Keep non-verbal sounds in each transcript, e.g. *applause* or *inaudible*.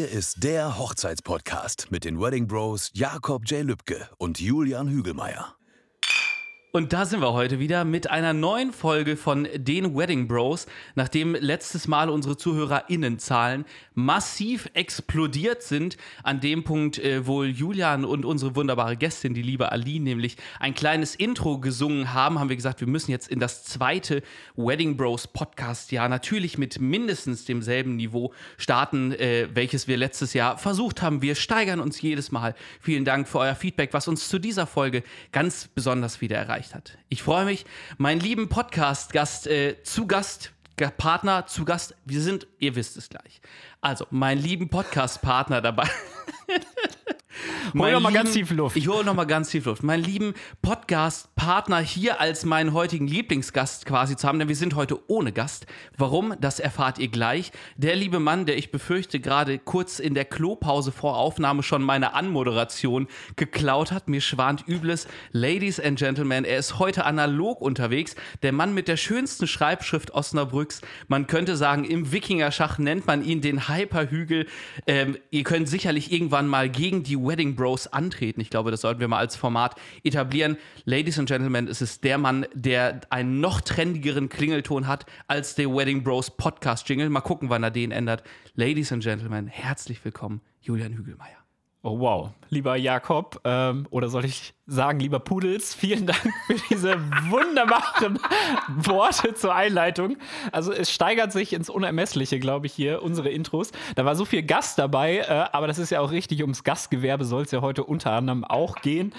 hier ist der Hochzeitspodcast mit den Wedding Bros Jakob J. Lübke und Julian Hügelmeier. Und da sind wir heute wieder mit einer neuen Folge von den Wedding Bros, nachdem letztes Mal unsere ZuhörerInnenzahlen massiv explodiert sind. An dem Punkt, äh, wo Julian und unsere wunderbare Gästin, die liebe Aline, nämlich ein kleines Intro gesungen haben, haben wir gesagt, wir müssen jetzt in das zweite Wedding Bros Podcast-Jahr natürlich mit mindestens demselben Niveau starten, äh, welches wir letztes Jahr versucht haben. Wir steigern uns jedes Mal. Vielen Dank für euer Feedback, was uns zu dieser Folge ganz besonders wieder erreicht erreicht hat. Ich freue mich, meinen lieben Podcast-Gast äh, zu Gast, Partner zu Gast. Wir sind, ihr wisst es gleich. Also, meinen lieben Podcast-Partner dabei. *laughs* Hol noch mal ganz tief Luft. Ich hole noch mal ganz tief Luft. Meinen lieben Podcast-Partner hier als meinen heutigen Lieblingsgast quasi zu haben, denn wir sind heute ohne Gast. Warum? Das erfahrt ihr gleich. Der liebe Mann, der ich befürchte gerade kurz in der Klopause vor Aufnahme schon meine Anmoderation geklaut hat. Mir schwant übles. Ladies and Gentlemen, er ist heute analog unterwegs. Der Mann mit der schönsten Schreibschrift Osnabrücks. Man könnte sagen, im Wikingerschach nennt man ihn den Hyperhügel. Ähm, ihr könnt sicherlich irgendwann mal gegen die Wedding Bros antreten. Ich glaube, das sollten wir mal als Format etablieren. Ladies and Gentlemen, es ist der Mann, der einen noch trendigeren Klingelton hat als der Wedding Bros Podcast Jingle. Mal gucken, wann er den ändert. Ladies and Gentlemen, herzlich willkommen, Julian Hügelmeier. Oh wow, lieber Jakob, ähm, oder soll ich sagen, lieber Pudels, vielen Dank für diese *laughs* wunderbaren Worte zur Einleitung. Also es steigert sich ins Unermessliche, glaube ich, hier unsere Intros. Da war so viel Gast dabei, äh, aber das ist ja auch richtig, ums Gastgewerbe soll es ja heute unter anderem auch gehen.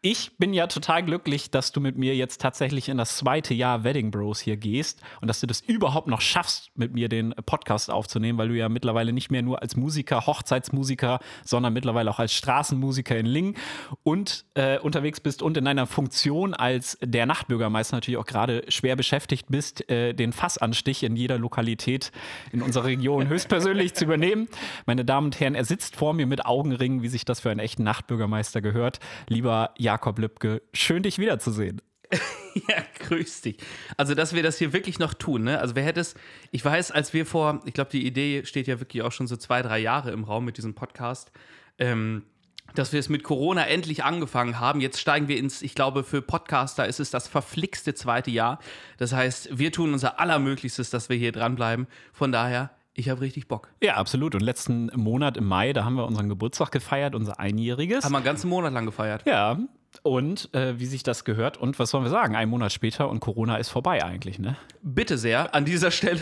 Ich bin ja total glücklich, dass du mit mir jetzt tatsächlich in das zweite Jahr Wedding Bros hier gehst und dass du das überhaupt noch schaffst, mit mir den Podcast aufzunehmen, weil du ja mittlerweile nicht mehr nur als Musiker, Hochzeitsmusiker, sondern mittlerweile auch als Straßenmusiker in Lingen und, äh, unterwegs bist und in einer Funktion als der Nachtbürgermeister natürlich auch gerade schwer beschäftigt bist, äh, den Fassanstich in jeder Lokalität in unserer Region höchstpersönlich zu übernehmen. Meine Damen und Herren, er sitzt vor mir mit Augenringen, wie sich das für einen echten Nachtbürgermeister gehört. Lieber Jakob Lübke, schön dich wiederzusehen. *laughs* ja, grüß dich. Also, dass wir das hier wirklich noch tun, ne? Also, wer hätte es, ich weiß, als wir vor, ich glaube, die Idee steht ja wirklich auch schon so zwei, drei Jahre im Raum mit diesem Podcast. Ähm, dass wir es mit Corona endlich angefangen haben. Jetzt steigen wir ins, ich glaube, für Podcaster ist es das verflixte zweite Jahr. Das heißt, wir tun unser Allermöglichstes, dass wir hier dranbleiben. Von daher, ich habe richtig Bock. Ja, absolut. Und letzten Monat im Mai, da haben wir unseren Geburtstag gefeiert, unser Einjähriges. Haben wir einen ganzen Monat lang gefeiert. Ja, und äh, wie sich das gehört. Und was sollen wir sagen? Ein Monat später und Corona ist vorbei eigentlich, ne? Bitte sehr, an dieser Stelle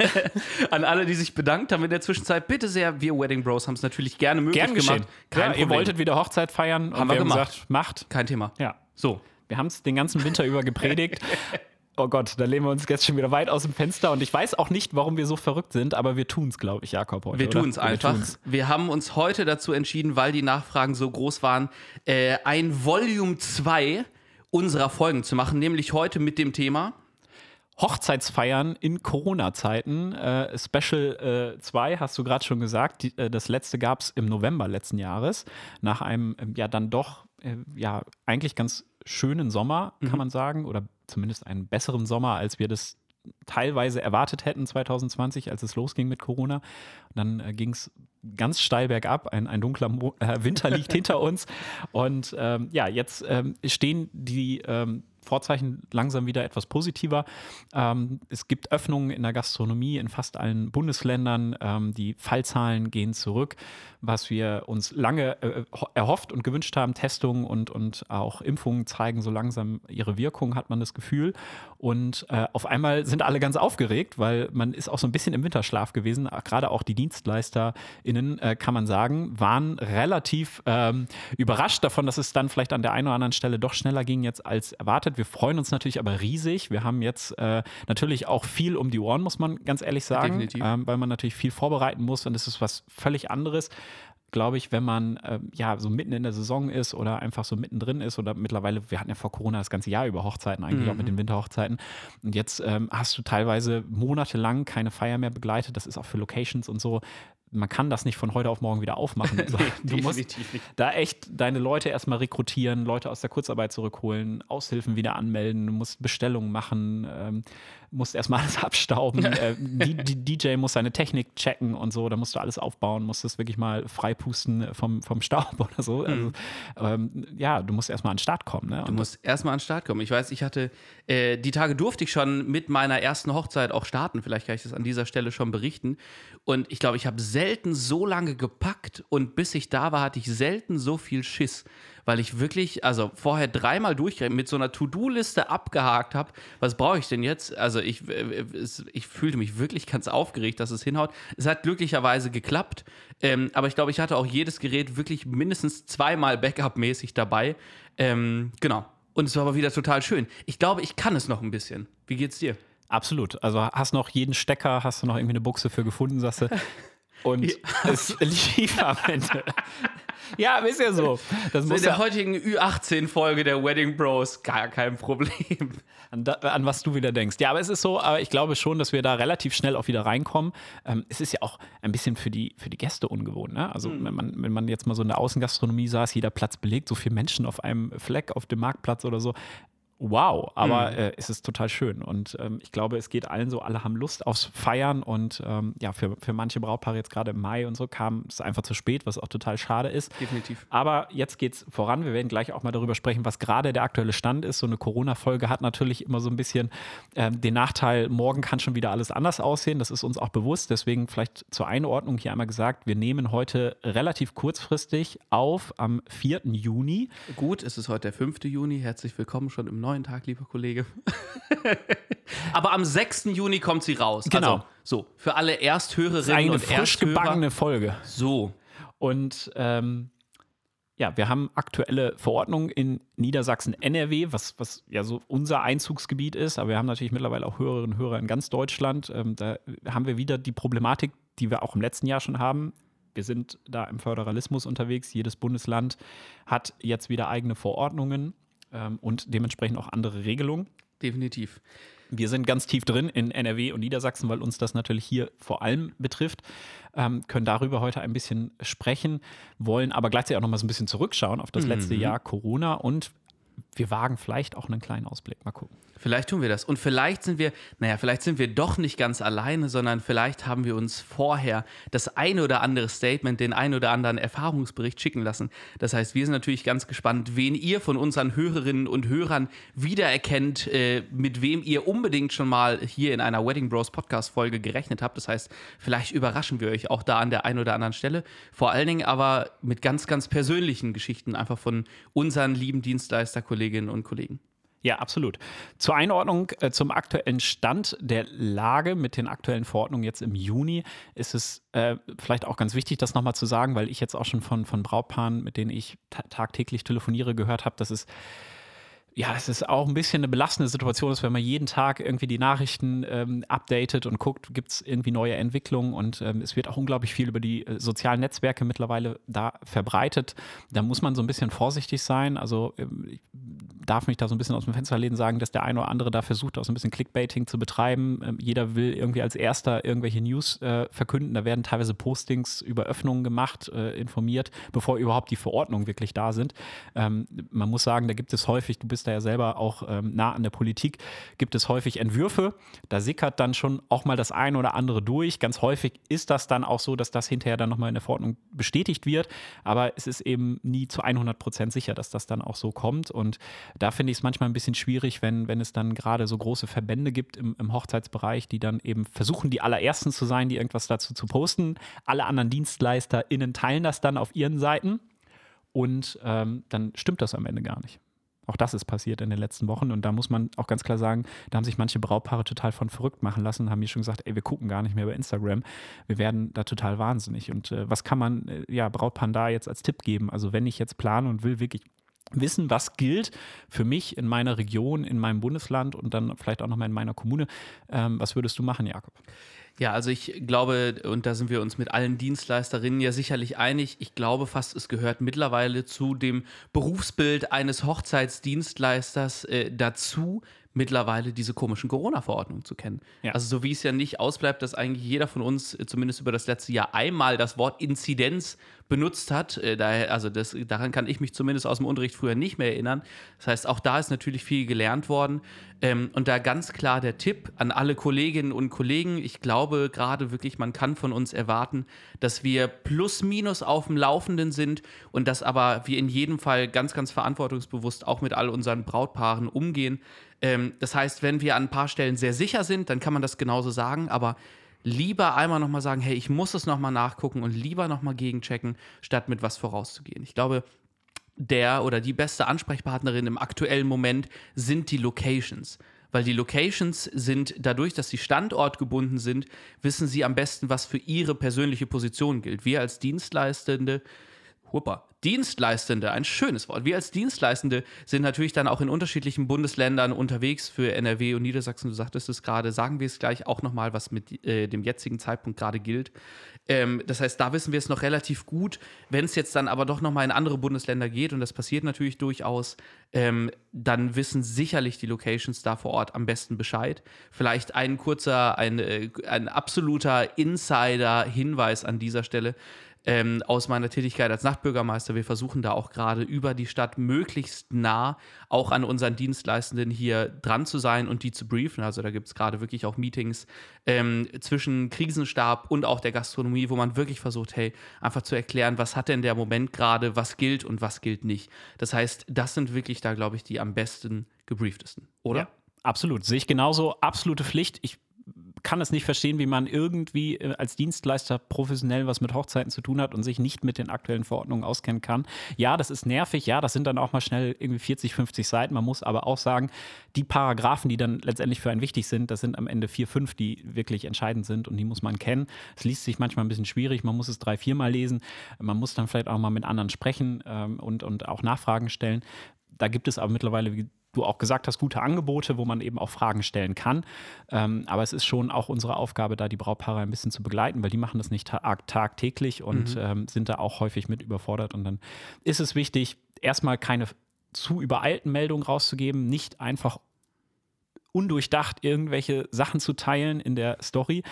*laughs* an alle, die sich bedankt haben in der Zwischenzeit. Bitte sehr, wir Wedding Bros haben es natürlich gerne möglich Gern gemacht. Kein ja, ihr wolltet wieder Hochzeit feiern haben wir, wir haben gemacht. gesagt, macht. Kein Thema. Ja. So. Wir haben es den ganzen Winter über gepredigt. *laughs* Oh Gott, da lehnen wir uns jetzt schon wieder weit aus dem Fenster und ich weiß auch nicht, warum wir so verrückt sind, aber wir tun es, glaube ich, Jakob, heute. Wir tun es einfach. Wir, wir, haben uns heute dazu entschieden, weil die Nachfragen so groß waren, äh, ein Volume 2 unserer Folgen zu machen, nämlich heute mit dem Thema Hochzeitsfeiern in Corona-Zeiten. Äh, Special 2 äh, hast du gerade schon gesagt. Die, äh, das letzte gab es im November letzten Jahres, nach einem ähm, ja dann doch äh, ja eigentlich ganz schönen Sommer, kann mhm. man sagen, oder zumindest einen besseren Sommer, als wir das teilweise erwartet hätten 2020, als es losging mit Corona. Und dann äh, ging es ganz steil bergab. Ein, ein dunkler Mo äh, Winter liegt *laughs* hinter uns. Und ähm, ja, jetzt ähm, stehen die ähm, Vorzeichen langsam wieder etwas positiver. Ähm, es gibt Öffnungen in der Gastronomie in fast allen Bundesländern. Ähm, die Fallzahlen gehen zurück, was wir uns lange äh, erhofft und gewünscht haben. Testungen und, und auch Impfungen zeigen so langsam ihre Wirkung, hat man das Gefühl. Und äh, auf einmal sind alle ganz aufgeregt, weil man ist auch so ein bisschen im Winterschlaf gewesen. Gerade auch die DienstleisterInnen, äh, kann man sagen, waren relativ ähm, überrascht davon, dass es dann vielleicht an der einen oder anderen Stelle doch schneller ging jetzt als erwartet. Wir freuen uns natürlich aber riesig. Wir haben jetzt äh, natürlich auch viel um die Ohren, muss man ganz ehrlich sagen, ähm, weil man natürlich viel vorbereiten muss und es ist was völlig anderes glaube ich, wenn man äh, ja so mitten in der Saison ist oder einfach so mittendrin ist oder mittlerweile, wir hatten ja vor Corona das ganze Jahr über Hochzeiten, eigentlich mhm. auch mit den Winterhochzeiten. Und jetzt ähm, hast du teilweise monatelang keine Feier mehr begleitet. Das ist auch für Locations und so man kann das nicht von heute auf morgen wieder aufmachen. *laughs* du musst da echt deine Leute erstmal rekrutieren, Leute aus der Kurzarbeit zurückholen, Aushilfen wieder anmelden, du musst Bestellungen machen, ähm, musst erstmal *laughs* alles abstauben. äh, die, die, DJ muss seine Technik checken und so, da musst du alles aufbauen, musst das wirklich mal freipusten vom, vom Staub *laughs* oder so. Also, mhm. ähm, ja, du musst erstmal an den Start kommen. Ne? Du musst erstmal an den Start kommen. Ich weiß, ich hatte, äh, die Tage durfte ich schon mit meiner ersten Hochzeit auch starten. Vielleicht kann ich das an dieser Stelle schon berichten. Und ich glaube, ich habe selten so lange gepackt und bis ich da war, hatte ich selten so viel Schiss weil ich wirklich, also vorher dreimal durchgerechnet, mit so einer To-Do-Liste abgehakt habe, was brauche ich denn jetzt? Also ich, äh, ich fühlte mich wirklich ganz aufgeregt, dass es hinhaut. Es hat glücklicherweise geklappt, ähm, aber ich glaube, ich hatte auch jedes Gerät wirklich mindestens zweimal Backup-mäßig dabei. Ähm, genau. Und es war aber wieder total schön. Ich glaube, ich kann es noch ein bisschen. Wie geht's dir? Absolut. Also hast noch jeden Stecker, hast du noch irgendwie eine Buchse für gefunden, sagst du. *laughs* Und ja. es *laughs* lief am Ende. Ja, ist ja so. Das so in der heutigen Ü18-Folge der Wedding Bros gar kein Problem. *laughs* An, da, an, was du wieder denkst. Ja, aber es ist so, aber ich glaube schon, dass wir da relativ schnell auch wieder reinkommen. Ähm, es ist ja auch ein bisschen für die, für die Gäste ungewohnt. Ne? Also, mhm. wenn, man, wenn man jetzt mal so in der Außengastronomie saß, jeder Platz belegt, so viele Menschen auf einem Fleck auf dem Marktplatz oder so wow, aber mhm. äh, es ist total schön. Und ähm, ich glaube, es geht allen so, alle haben Lust aufs Feiern und ähm, ja, für, für manche Brautpaare jetzt gerade im Mai und so kam es einfach zu spät, was auch total schade ist. Definitiv. Aber jetzt geht es voran. Wir werden gleich auch mal darüber sprechen, was gerade der aktuelle Stand ist. So eine Corona-Folge hat natürlich immer so ein bisschen ähm, den Nachteil, morgen kann schon wieder alles anders aussehen. Das ist uns auch bewusst. Deswegen vielleicht zur Einordnung hier einmal gesagt, wir nehmen heute relativ kurzfristig auf am 4. Juni. Gut, es ist heute der 5. Juni. Herzlich willkommen schon im neuen neuen Tag, lieber Kollege. *laughs* Aber am 6. Juni kommt sie raus. Genau. Also, so, für alle Ersthörerinnen eine und frisch gebackene Folge. So. Und ähm, ja, wir haben aktuelle Verordnungen in Niedersachsen, NRW, was, was ja so unser Einzugsgebiet ist, aber wir haben natürlich mittlerweile auch Hörerinnen und Hörer in ganz Deutschland. Ähm, da haben wir wieder die Problematik, die wir auch im letzten Jahr schon haben. Wir sind da im Föderalismus unterwegs. Jedes Bundesland hat jetzt wieder eigene Verordnungen ähm, und dementsprechend auch andere Regelungen. Definitiv. Wir sind ganz tief drin in NRW und Niedersachsen, weil uns das natürlich hier vor allem betrifft, ähm, können darüber heute ein bisschen sprechen, wollen aber gleichzeitig auch noch mal so ein bisschen zurückschauen auf das letzte mhm. Jahr Corona und wir wagen vielleicht auch einen kleinen Ausblick. Mal gucken. Vielleicht tun wir das. Und vielleicht sind wir, naja, vielleicht sind wir doch nicht ganz alleine, sondern vielleicht haben wir uns vorher das eine oder andere Statement, den einen oder anderen Erfahrungsbericht schicken lassen. Das heißt, wir sind natürlich ganz gespannt, wen ihr von unseren Hörerinnen und Hörern wiedererkennt, äh, mit wem ihr unbedingt schon mal hier in einer Wedding Bros Podcast-Folge gerechnet habt. Das heißt, vielleicht überraschen wir euch auch da an der einen oder anderen Stelle. Vor allen Dingen aber mit ganz, ganz persönlichen Geschichten einfach von unseren lieben Dienstleisterkolleginnen und Kollegen. Ja, absolut. Zur Einordnung äh, zum aktuellen Stand der Lage mit den aktuellen Verordnungen jetzt im Juni ist es äh, vielleicht auch ganz wichtig, das nochmal zu sagen, weil ich jetzt auch schon von, von Brautpaaren, mit denen ich tagtäglich telefoniere, gehört habe, dass es ja, es ist auch ein bisschen eine belastende Situation, ist, wenn man jeden Tag irgendwie die Nachrichten ähm, updatet und guckt, gibt es irgendwie neue Entwicklungen und ähm, es wird auch unglaublich viel über die äh, sozialen Netzwerke mittlerweile da verbreitet. Da muss man so ein bisschen vorsichtig sein. Also ähm, ich darf mich da so ein bisschen aus dem Fenster lehnen, sagen, dass der eine oder andere da versucht, auch so ein bisschen Clickbaiting zu betreiben. Ähm, jeder will irgendwie als erster irgendwelche News äh, verkünden. Da werden teilweise Postings über Öffnungen gemacht, äh, informiert, bevor überhaupt die Verordnungen wirklich da sind. Ähm, man muss sagen, da gibt es häufig, du bist bist da ja selber auch ähm, nah an der Politik, gibt es häufig Entwürfe. Da sickert dann schon auch mal das eine oder andere durch. Ganz häufig ist das dann auch so, dass das hinterher dann nochmal in der Verordnung bestätigt wird. Aber es ist eben nie zu 100 Prozent sicher, dass das dann auch so kommt. Und da finde ich es manchmal ein bisschen schwierig, wenn, wenn es dann gerade so große Verbände gibt im, im Hochzeitsbereich, die dann eben versuchen, die allerersten zu sein, die irgendwas dazu zu posten. Alle anderen DienstleisterInnen teilen das dann auf ihren Seiten. Und ähm, dann stimmt das am Ende gar nicht. Auch das ist passiert in den letzten Wochen und da muss man auch ganz klar sagen, da haben sich manche Brautpaare total von verrückt machen lassen, haben mir schon gesagt, ey, wir gucken gar nicht mehr bei Instagram, wir werden da total wahnsinnig. Und äh, was kann man äh, ja Brautpaaren da jetzt als Tipp geben? Also wenn ich jetzt plane und will wirklich wissen, was gilt für mich in meiner Region, in meinem Bundesland und dann vielleicht auch nochmal in meiner Kommune, ähm, was würdest du machen, Jakob? Ja, also ich glaube, und da sind wir uns mit allen Dienstleisterinnen ja sicherlich einig, ich glaube fast, es gehört mittlerweile zu dem Berufsbild eines Hochzeitsdienstleisters äh, dazu, mittlerweile diese komischen Corona-Verordnungen zu kennen. Ja. Also so wie es ja nicht ausbleibt, dass eigentlich jeder von uns äh, zumindest über das letzte Jahr einmal das Wort Inzidenz benutzt hat. Äh, daher, also das, daran kann ich mich zumindest aus dem Unterricht früher nicht mehr erinnern. Das heißt, auch da ist natürlich viel gelernt worden. Ähm, und da ganz klar der Tipp an alle Kolleginnen und Kollegen. Ich glaube gerade wirklich, man kann von uns erwarten, dass wir plus minus auf dem Laufenden sind und dass aber wir in jedem Fall ganz, ganz verantwortungsbewusst auch mit all unseren Brautpaaren umgehen. Ähm, das heißt, wenn wir an ein paar Stellen sehr sicher sind, dann kann man das genauso sagen, aber lieber einmal nochmal sagen, hey, ich muss es nochmal nachgucken und lieber nochmal gegenchecken, statt mit was vorauszugehen. Ich glaube, der oder die beste Ansprechpartnerin im aktuellen Moment sind die Locations. Weil die Locations sind dadurch, dass sie standortgebunden sind, wissen sie am besten, was für ihre persönliche Position gilt. Wir als Dienstleistende Huppa. Dienstleistende, ein schönes Wort. Wir als Dienstleistende sind natürlich dann auch in unterschiedlichen Bundesländern unterwegs für NRW und Niedersachsen. Du sagtest es gerade, sagen wir es gleich auch nochmal, was mit äh, dem jetzigen Zeitpunkt gerade gilt. Ähm, das heißt, da wissen wir es noch relativ gut. Wenn es jetzt dann aber doch nochmal in andere Bundesländer geht, und das passiert natürlich durchaus, ähm, dann wissen sicherlich die Locations da vor Ort am besten Bescheid. Vielleicht ein kurzer, ein, äh, ein absoluter Insider-Hinweis an dieser Stelle ähm, aus meiner Tätigkeit als Nachtbürgermeister. Wir versuchen da auch gerade über die Stadt möglichst nah auch an unseren Dienstleistenden hier dran zu sein und die zu briefen. Also da gibt es gerade wirklich auch Meetings ähm, zwischen Krisenstab und auch der Gastronomie, wo man wirklich versucht, hey, einfach zu erklären, was hat denn der Moment gerade, was gilt und was gilt nicht. Das heißt, das sind wirklich da, glaube ich, die am besten gebrieftesten, oder? Ja, absolut. Sehe ich genauso. Absolute Pflicht. Ich kann es nicht verstehen, wie man irgendwie äh, als Dienstleister professionell was mit Hochzeiten zu tun hat und sich nicht mit den aktuellen Verordnungen auskennen kann. Ja, das ist nervig, ja, das sind dann auch mal schnell irgendwie 40, 50 Seiten. Man muss aber auch sagen, die Paragraphen, die dann letztendlich für einen wichtig sind, das sind am Ende vier, fünf, die wirklich entscheidend sind und die muss man kennen. Es liest sich manchmal ein bisschen schwierig, man muss es drei, viermal lesen. Man muss dann vielleicht auch mal mit anderen sprechen ähm, und, und auch Nachfragen stellen. Da gibt es aber mittlerweile, wie du auch gesagt hast, gute Angebote, wo man eben auch Fragen stellen kann. Ähm, aber es ist schon auch unsere Aufgabe, da die Brautpaare ein bisschen zu begleiten, weil die machen das nicht tag tagtäglich und mhm. ähm, sind da auch häufig mit überfordert. Und dann ist es wichtig, erstmal keine zu übereilten Meldungen rauszugeben, nicht einfach undurchdacht irgendwelche Sachen zu teilen in der Story,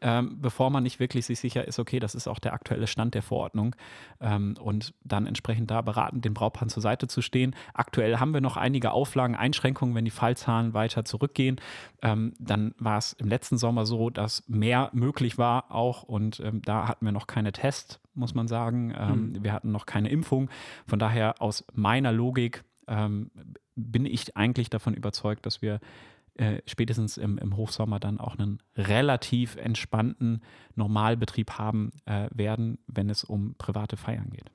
ähm, bevor man nicht wirklich sich sicher ist, okay, das ist auch der aktuelle Stand der Verordnung ähm, und dann entsprechend da beratend den Brautpaaren zur Seite zu stehen. Aktuell haben wir noch einige Auflagen, Einschränkungen, wenn die Fallzahlen weiter zurückgehen. Ähm, dann war es im letzten Sommer so, dass mehr möglich war auch und ähm, da hatten wir noch keine Tests, muss man sagen. Mhm. Wir hatten noch keine Impfung. Von daher aus meiner Logik ähm, bin ich eigentlich davon überzeugt, dass wir äh, spätestens im, im Hochsommer dann auch einen relativ entspannten Normalbetrieb haben äh, werden, wenn es um private Feiern geht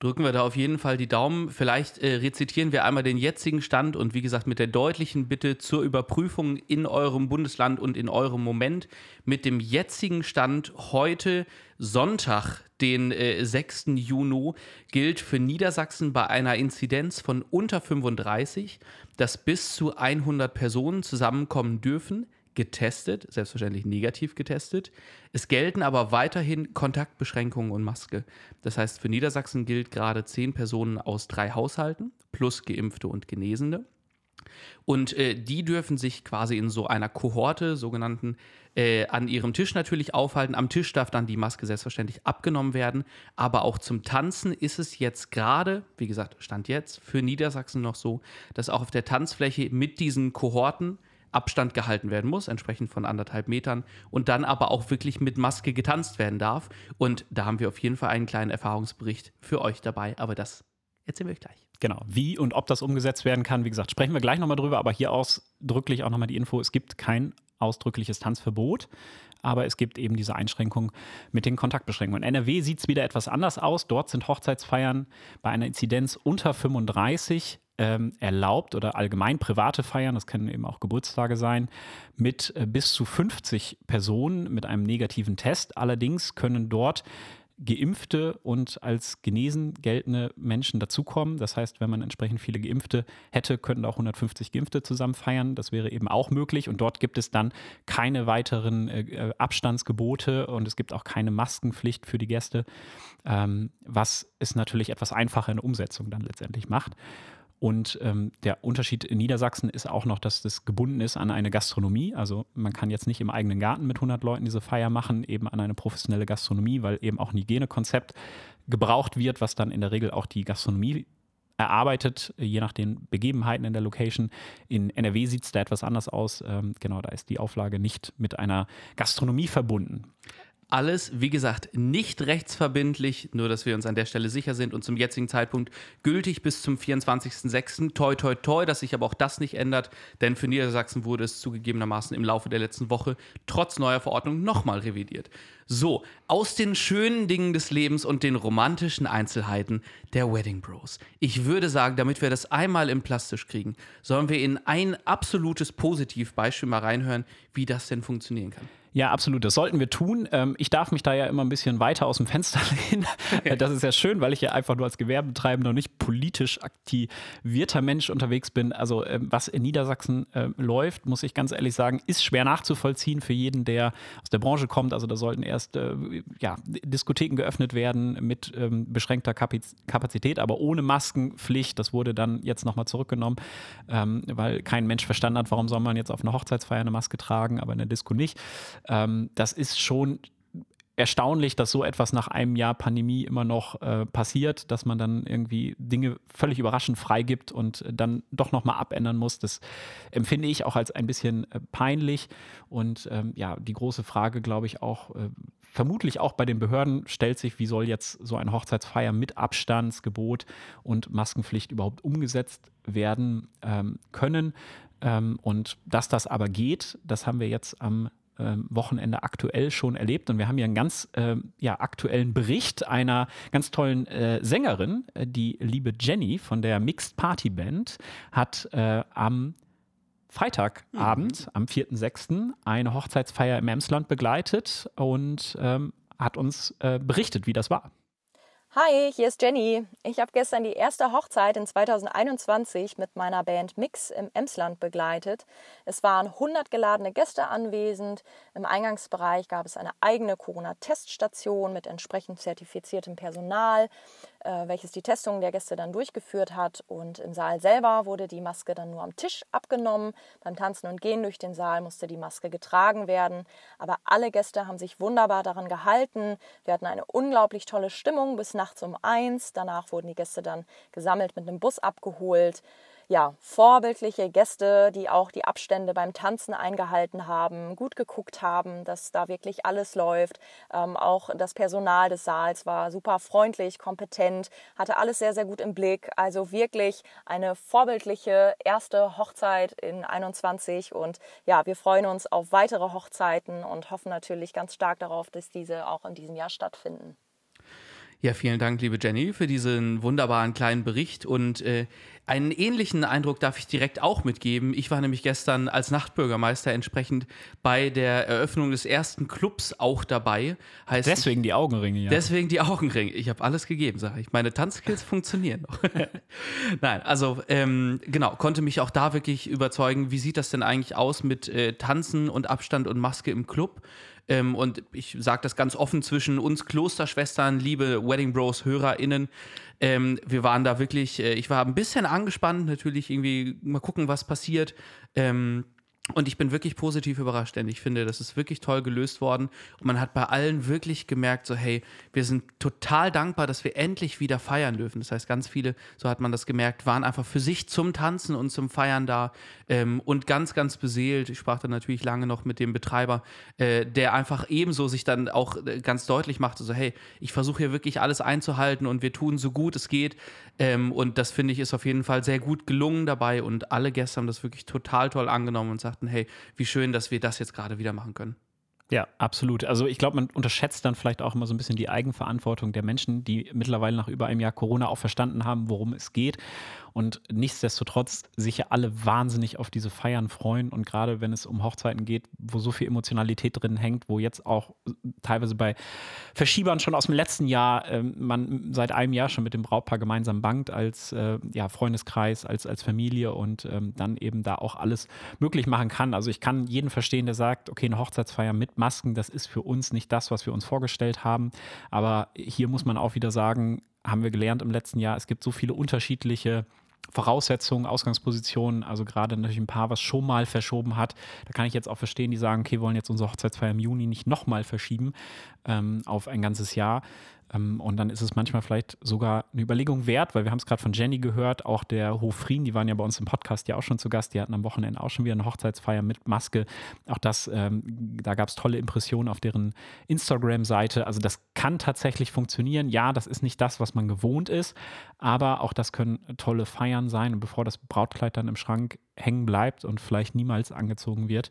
drücken wir da auf jeden Fall die Daumen. Vielleicht äh, rezitieren wir einmal den jetzigen Stand und wie gesagt mit der deutlichen Bitte zur Überprüfung in eurem Bundesland und in eurem Moment. Mit dem jetzigen Stand heute Sonntag, den äh, 6. Juni, gilt für Niedersachsen bei einer Inzidenz von unter 35, dass bis zu 100 Personen zusammenkommen dürfen getestet, selbstverständlich negativ getestet. Es gelten aber weiterhin Kontaktbeschränkungen und Maske. Das heißt, für Niedersachsen gilt gerade zehn Personen aus drei Haushalten plus Geimpfte und Genesene. Und äh, die dürfen sich quasi in so einer Kohorte, sogenannten, äh, an ihrem Tisch natürlich aufhalten. Am Tisch darf dann die Maske selbstverständlich abgenommen werden. Aber auch zum Tanzen ist es jetzt gerade, wie gesagt, Stand jetzt, für Niedersachsen noch so, dass auch auf der Tanzfläche mit diesen Kohorten Abstand gehalten werden muss, entsprechend von anderthalb Metern, und dann aber auch wirklich mit Maske getanzt werden darf. Und da haben wir auf jeden Fall einen kleinen Erfahrungsbericht für euch dabei, aber das erzählen wir euch gleich. Genau, wie und ob das umgesetzt werden kann, wie gesagt, sprechen wir gleich nochmal drüber, aber hier ausdrücklich auch nochmal die Info, es gibt kein ausdrückliches Tanzverbot, aber es gibt eben diese Einschränkung mit den Kontaktbeschränkungen. In NRW sieht es wieder etwas anders aus. Dort sind Hochzeitsfeiern bei einer Inzidenz unter 35 ähm, erlaubt oder allgemein private Feiern, das können eben auch Geburtstage sein, mit äh, bis zu 50 Personen mit einem negativen Test. Allerdings können dort Geimpfte und als genesen geltende Menschen dazukommen. Das heißt, wenn man entsprechend viele Geimpfte hätte, könnten auch 150 Geimpfte zusammen feiern. Das wäre eben auch möglich. Und dort gibt es dann keine weiteren äh, äh Abstandsgebote und es gibt auch keine Maskenpflicht für die Gäste, ähm, was es natürlich etwas einfacher in der Umsetzung dann letztendlich macht. Und ähm, der Unterschied in Niedersachsen ist auch noch, dass das gebunden ist an eine Gastronomie. Also man kann jetzt nicht im eigenen Garten mit 100 Leuten diese Feier machen, eben an eine professionelle Gastronomie, weil eben auch ein Hygienekonzept gebraucht wird, was dann in der Regel auch die Gastronomie erarbeitet, je nach den Begebenheiten in der Location. In NRW sieht es da etwas anders aus. Ähm, genau, da ist die Auflage nicht mit einer Gastronomie verbunden. Alles, wie gesagt, nicht rechtsverbindlich, nur dass wir uns an der Stelle sicher sind und zum jetzigen Zeitpunkt gültig bis zum 24.06. Toi, toi, toi, dass sich aber auch das nicht ändert, denn für Niedersachsen wurde es zugegebenermaßen im Laufe der letzten Woche trotz neuer Verordnung nochmal revidiert. So, aus den schönen Dingen des Lebens und den romantischen Einzelheiten der Wedding Bros. Ich würde sagen, damit wir das einmal im Plastisch kriegen, sollen wir in ein absolutes Positivbeispiel mal reinhören, wie das denn funktionieren kann. Ja, absolut. Das sollten wir tun. Ähm, ich darf mich da ja immer ein bisschen weiter aus dem Fenster *laughs* lehnen. Das ist ja schön, weil ich ja einfach nur als Gewerbetreibender und nicht politisch aktivierter Mensch unterwegs bin. Also, ähm, was in Niedersachsen äh, läuft, muss ich ganz ehrlich sagen, ist schwer nachzuvollziehen für jeden, der aus der Branche kommt. Also, da sollten erst äh, ja, Diskotheken geöffnet werden mit ähm, beschränkter Kapazität, aber ohne Maskenpflicht. Das wurde dann jetzt nochmal zurückgenommen, ähm, weil kein Mensch verstanden hat, warum soll man jetzt auf einer Hochzeitsfeier eine Maske tragen, aber in der Disco nicht. Ähm, das ist schon erstaunlich, dass so etwas nach einem Jahr Pandemie immer noch äh, passiert, dass man dann irgendwie Dinge völlig überraschend freigibt und dann doch nochmal abändern muss. Das empfinde ich auch als ein bisschen äh, peinlich. Und ähm, ja, die große Frage, glaube ich, auch äh, vermutlich auch bei den Behörden stellt sich, wie soll jetzt so eine Hochzeitsfeier mit Abstandsgebot und Maskenpflicht überhaupt umgesetzt werden ähm, können. Ähm, und dass das aber geht, das haben wir jetzt am ähm, Wochenende aktuell schon erlebt. Und wir haben hier einen ganz äh, ja, aktuellen Bericht einer ganz tollen äh, Sängerin, äh, die liebe Jenny von der Mixed Party Band, hat äh, am Freitagabend, mhm. am 4.6., eine Hochzeitsfeier im Emsland begleitet und ähm, hat uns äh, berichtet, wie das war. Hi, hier ist Jenny. Ich habe gestern die erste Hochzeit in 2021 mit meiner Band Mix im Emsland begleitet. Es waren 100 geladene Gäste anwesend. Im Eingangsbereich gab es eine eigene Corona-Teststation mit entsprechend zertifiziertem Personal welches die Testung der Gäste dann durchgeführt hat. Und im Saal selber wurde die Maske dann nur am Tisch abgenommen. Beim Tanzen und Gehen durch den Saal musste die Maske getragen werden. Aber alle Gäste haben sich wunderbar daran gehalten. Wir hatten eine unglaublich tolle Stimmung bis nachts um eins. Danach wurden die Gäste dann gesammelt mit einem Bus abgeholt ja, vorbildliche Gäste, die auch die Abstände beim Tanzen eingehalten haben, gut geguckt haben, dass da wirklich alles läuft. Ähm, auch das Personal des Saals war super freundlich, kompetent, hatte alles sehr, sehr gut im Blick. Also wirklich eine vorbildliche erste Hochzeit in 21 und ja, wir freuen uns auf weitere Hochzeiten und hoffen natürlich ganz stark darauf, dass diese auch in diesem Jahr stattfinden. Ja, vielen Dank, liebe Jenny, für diesen wunderbaren kleinen Bericht. Und äh, einen ähnlichen Eindruck darf ich direkt auch mitgeben. Ich war nämlich gestern als Nachtbürgermeister entsprechend bei der Eröffnung des ersten Clubs auch dabei. Heißt, deswegen die Augenringe, ja. Deswegen die Augenringe. Ich habe alles gegeben, sage ich. Meine Tanzskills funktionieren noch. *laughs* Nein, also ähm, genau, konnte mich auch da wirklich überzeugen. Wie sieht das denn eigentlich aus mit äh, Tanzen und Abstand und Maske im Club? Ähm, und ich sage das ganz offen zwischen uns Klosterschwestern, liebe Wedding Bros HörerInnen. Ähm, wir waren da wirklich, äh, ich war ein bisschen angespannt, natürlich irgendwie mal gucken, was passiert. Ähm, und ich bin wirklich positiv überrascht, denn ich finde, das ist wirklich toll gelöst worden. Und man hat bei allen wirklich gemerkt, so, hey, wir sind total dankbar, dass wir endlich wieder feiern dürfen. Das heißt, ganz viele, so hat man das gemerkt, waren einfach für sich zum Tanzen und zum Feiern da ähm, und ganz, ganz beseelt. Ich sprach dann natürlich lange noch mit dem Betreiber, äh, der einfach ebenso sich dann auch äh, ganz deutlich machte, so, hey, ich versuche hier wirklich alles einzuhalten und wir tun so gut es geht. Ähm, und das finde ich ist auf jeden Fall sehr gut gelungen dabei und alle Gäste haben das wirklich total toll angenommen und sagten, dachten, hey, wie schön, dass wir das jetzt gerade wieder machen können. Ja, absolut. Also ich glaube, man unterschätzt dann vielleicht auch immer so ein bisschen die Eigenverantwortung der Menschen, die mittlerweile nach über einem Jahr Corona auch verstanden haben, worum es geht und nichtsdestotrotz sich ja alle wahnsinnig auf diese Feiern freuen. Und gerade wenn es um Hochzeiten geht, wo so viel Emotionalität drin hängt, wo jetzt auch teilweise bei Verschiebern schon aus dem letzten Jahr äh, man seit einem Jahr schon mit dem Brautpaar gemeinsam bangt als äh, ja, Freundeskreis, als, als Familie und ähm, dann eben da auch alles möglich machen kann. Also ich kann jeden verstehen, der sagt, okay, eine Hochzeitsfeier mit Masken, das ist für uns nicht das, was wir uns vorgestellt haben. Aber hier muss man auch wieder sagen, haben wir gelernt im letzten Jahr, es gibt so viele unterschiedliche Voraussetzungen, Ausgangspositionen, also gerade natürlich ein Paar, was schon mal verschoben hat. Da kann ich jetzt auch verstehen, die sagen, okay, wir wollen jetzt unsere Hochzeitsfeier im Juni nicht nochmal verschieben ähm, auf ein ganzes Jahr. Ähm, und dann ist es manchmal vielleicht sogar eine Überlegung wert, weil wir haben es gerade von Jenny gehört, auch der Hofrien, die waren ja bei uns im Podcast ja auch schon zu Gast, die hatten am Wochenende auch schon wieder eine Hochzeitsfeier mit Maske. Auch das, ähm, da gab es tolle Impressionen auf deren Instagram-Seite. Also das kann tatsächlich funktionieren. Ja, das ist nicht das, was man gewohnt ist, aber auch das können tolle Feiern sein. Und bevor das Brautkleid dann im Schrank hängen bleibt und vielleicht niemals angezogen wird,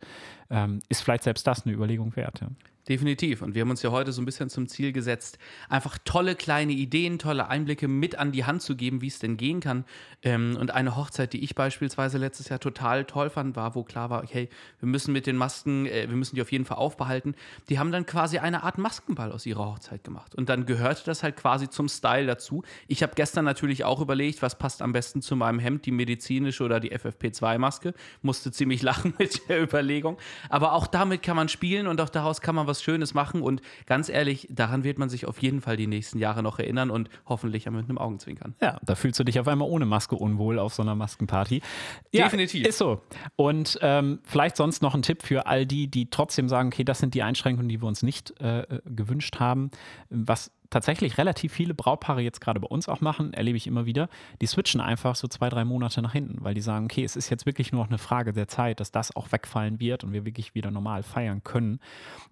ähm, ist vielleicht selbst das eine Überlegung wert. Ja. Definitiv. Und wir haben uns ja heute so ein bisschen zum Ziel gesetzt, einfach tolle kleine Ideen, tolle Einblicke mit an die Hand zu geben, wie es denn gehen kann. Ähm, und eine Hochzeit, die ich beispielsweise letztes Jahr total toll fand, war, wo klar war, okay, wir müssen mit den Masken, äh, wir müssen die auf jeden Fall aufbehalten. Die haben dann quasi eine Art Maskenball aus ihrer Hochzeit gemacht. Und dann gehörte das halt quasi zum Style dazu. Ich habe gestern natürlich auch überlegt, was passt am besten zu meinem Hemd, die medizinische oder die FFP2-Maske. Musste ziemlich *laughs* lachen mit der Überlegung. Aber auch damit kann man spielen und auch daraus kann man was Schönes machen. Und ganz ehrlich, daran wird man sich auf jeden Fall die nächsten Jahre noch erinnern und hoffentlich mit einem Augenzwinkern. Ja, da fühlst du dich auf einmal ohne Maske unwohl auf so einer Maskenparty. Ja, Definitiv. Ist so. Und ähm, vielleicht sonst noch ein Tipp für all die, die trotzdem sagen, okay, das sind die Einschränkungen, die wir uns nicht äh, äh gewünscht haben. Was tatsächlich relativ viele Brautpaare jetzt gerade bei uns auch machen, erlebe ich immer wieder, die switchen einfach so zwei, drei Monate nach hinten, weil die sagen, okay, es ist jetzt wirklich nur noch eine Frage der Zeit, dass das auch wegfallen wird und wir wirklich wieder normal feiern können.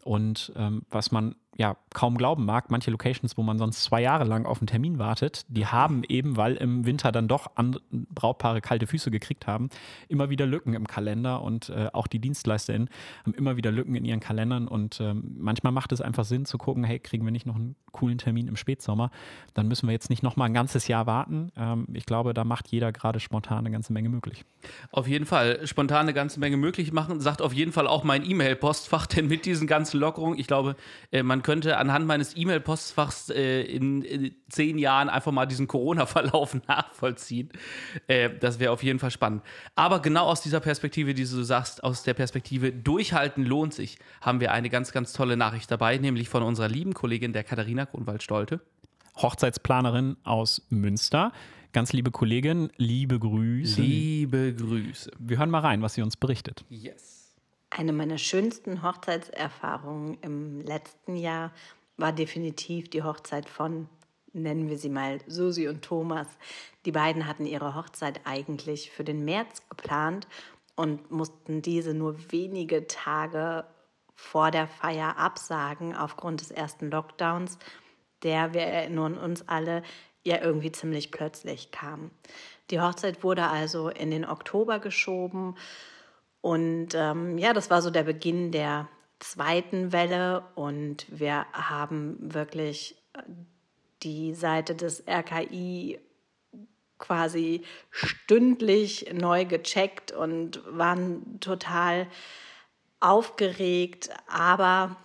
Und ähm, was man ja kaum glauben mag, manche Locations, wo man sonst zwei Jahre lang auf einen Termin wartet, die haben eben, weil im Winter dann doch Brautpaare kalte Füße gekriegt haben, immer wieder Lücken im Kalender und äh, auch die DienstleisterInnen haben immer wieder Lücken in ihren Kalendern und äh, manchmal macht es einfach Sinn zu gucken, hey, kriegen wir nicht noch einen coolen Termin im Spätsommer, dann müssen wir jetzt nicht noch mal ein ganzes Jahr warten. Ähm, ich glaube, da macht jeder gerade spontan eine ganze Menge möglich. Auf jeden Fall spontan eine ganze Menge möglich machen, sagt auf jeden Fall auch mein E-Mail-Postfach, *laughs* denn mit diesen ganzen Lockerungen, ich glaube, äh, man könnte anhand meines E-Mail-Postfachs äh, in, in, zehn Jahren einfach mal diesen Corona-Verlauf *laughs* nachvollziehen. Äh, das wäre auf jeden Fall spannend. Aber genau aus dieser Perspektive, die du sagst, aus der Perspektive durchhalten lohnt sich, haben wir eine ganz, ganz tolle Nachricht dabei, nämlich von unserer lieben Kollegin, der Katharina Grunwald-Stolte. Hochzeitsplanerin aus Münster. Ganz liebe Kollegin, liebe Grüße. Liebe Grüße. Wir hören mal rein, was sie uns berichtet. Yes. Eine meiner schönsten Hochzeitserfahrungen im letzten Jahr war definitiv die Hochzeit von, nennen wir sie mal, Susi und Thomas. Die beiden hatten ihre Hochzeit eigentlich für den März geplant und mussten diese nur wenige Tage vor der Feier absagen aufgrund des ersten Lockdowns, der, wir erinnern uns alle, ja irgendwie ziemlich plötzlich kam. Die Hochzeit wurde also in den Oktober geschoben und ähm, ja, das war so der Beginn der zweiten Welle und wir haben wirklich äh, die Seite des RKI quasi stündlich neu gecheckt und waren total aufgeregt, aber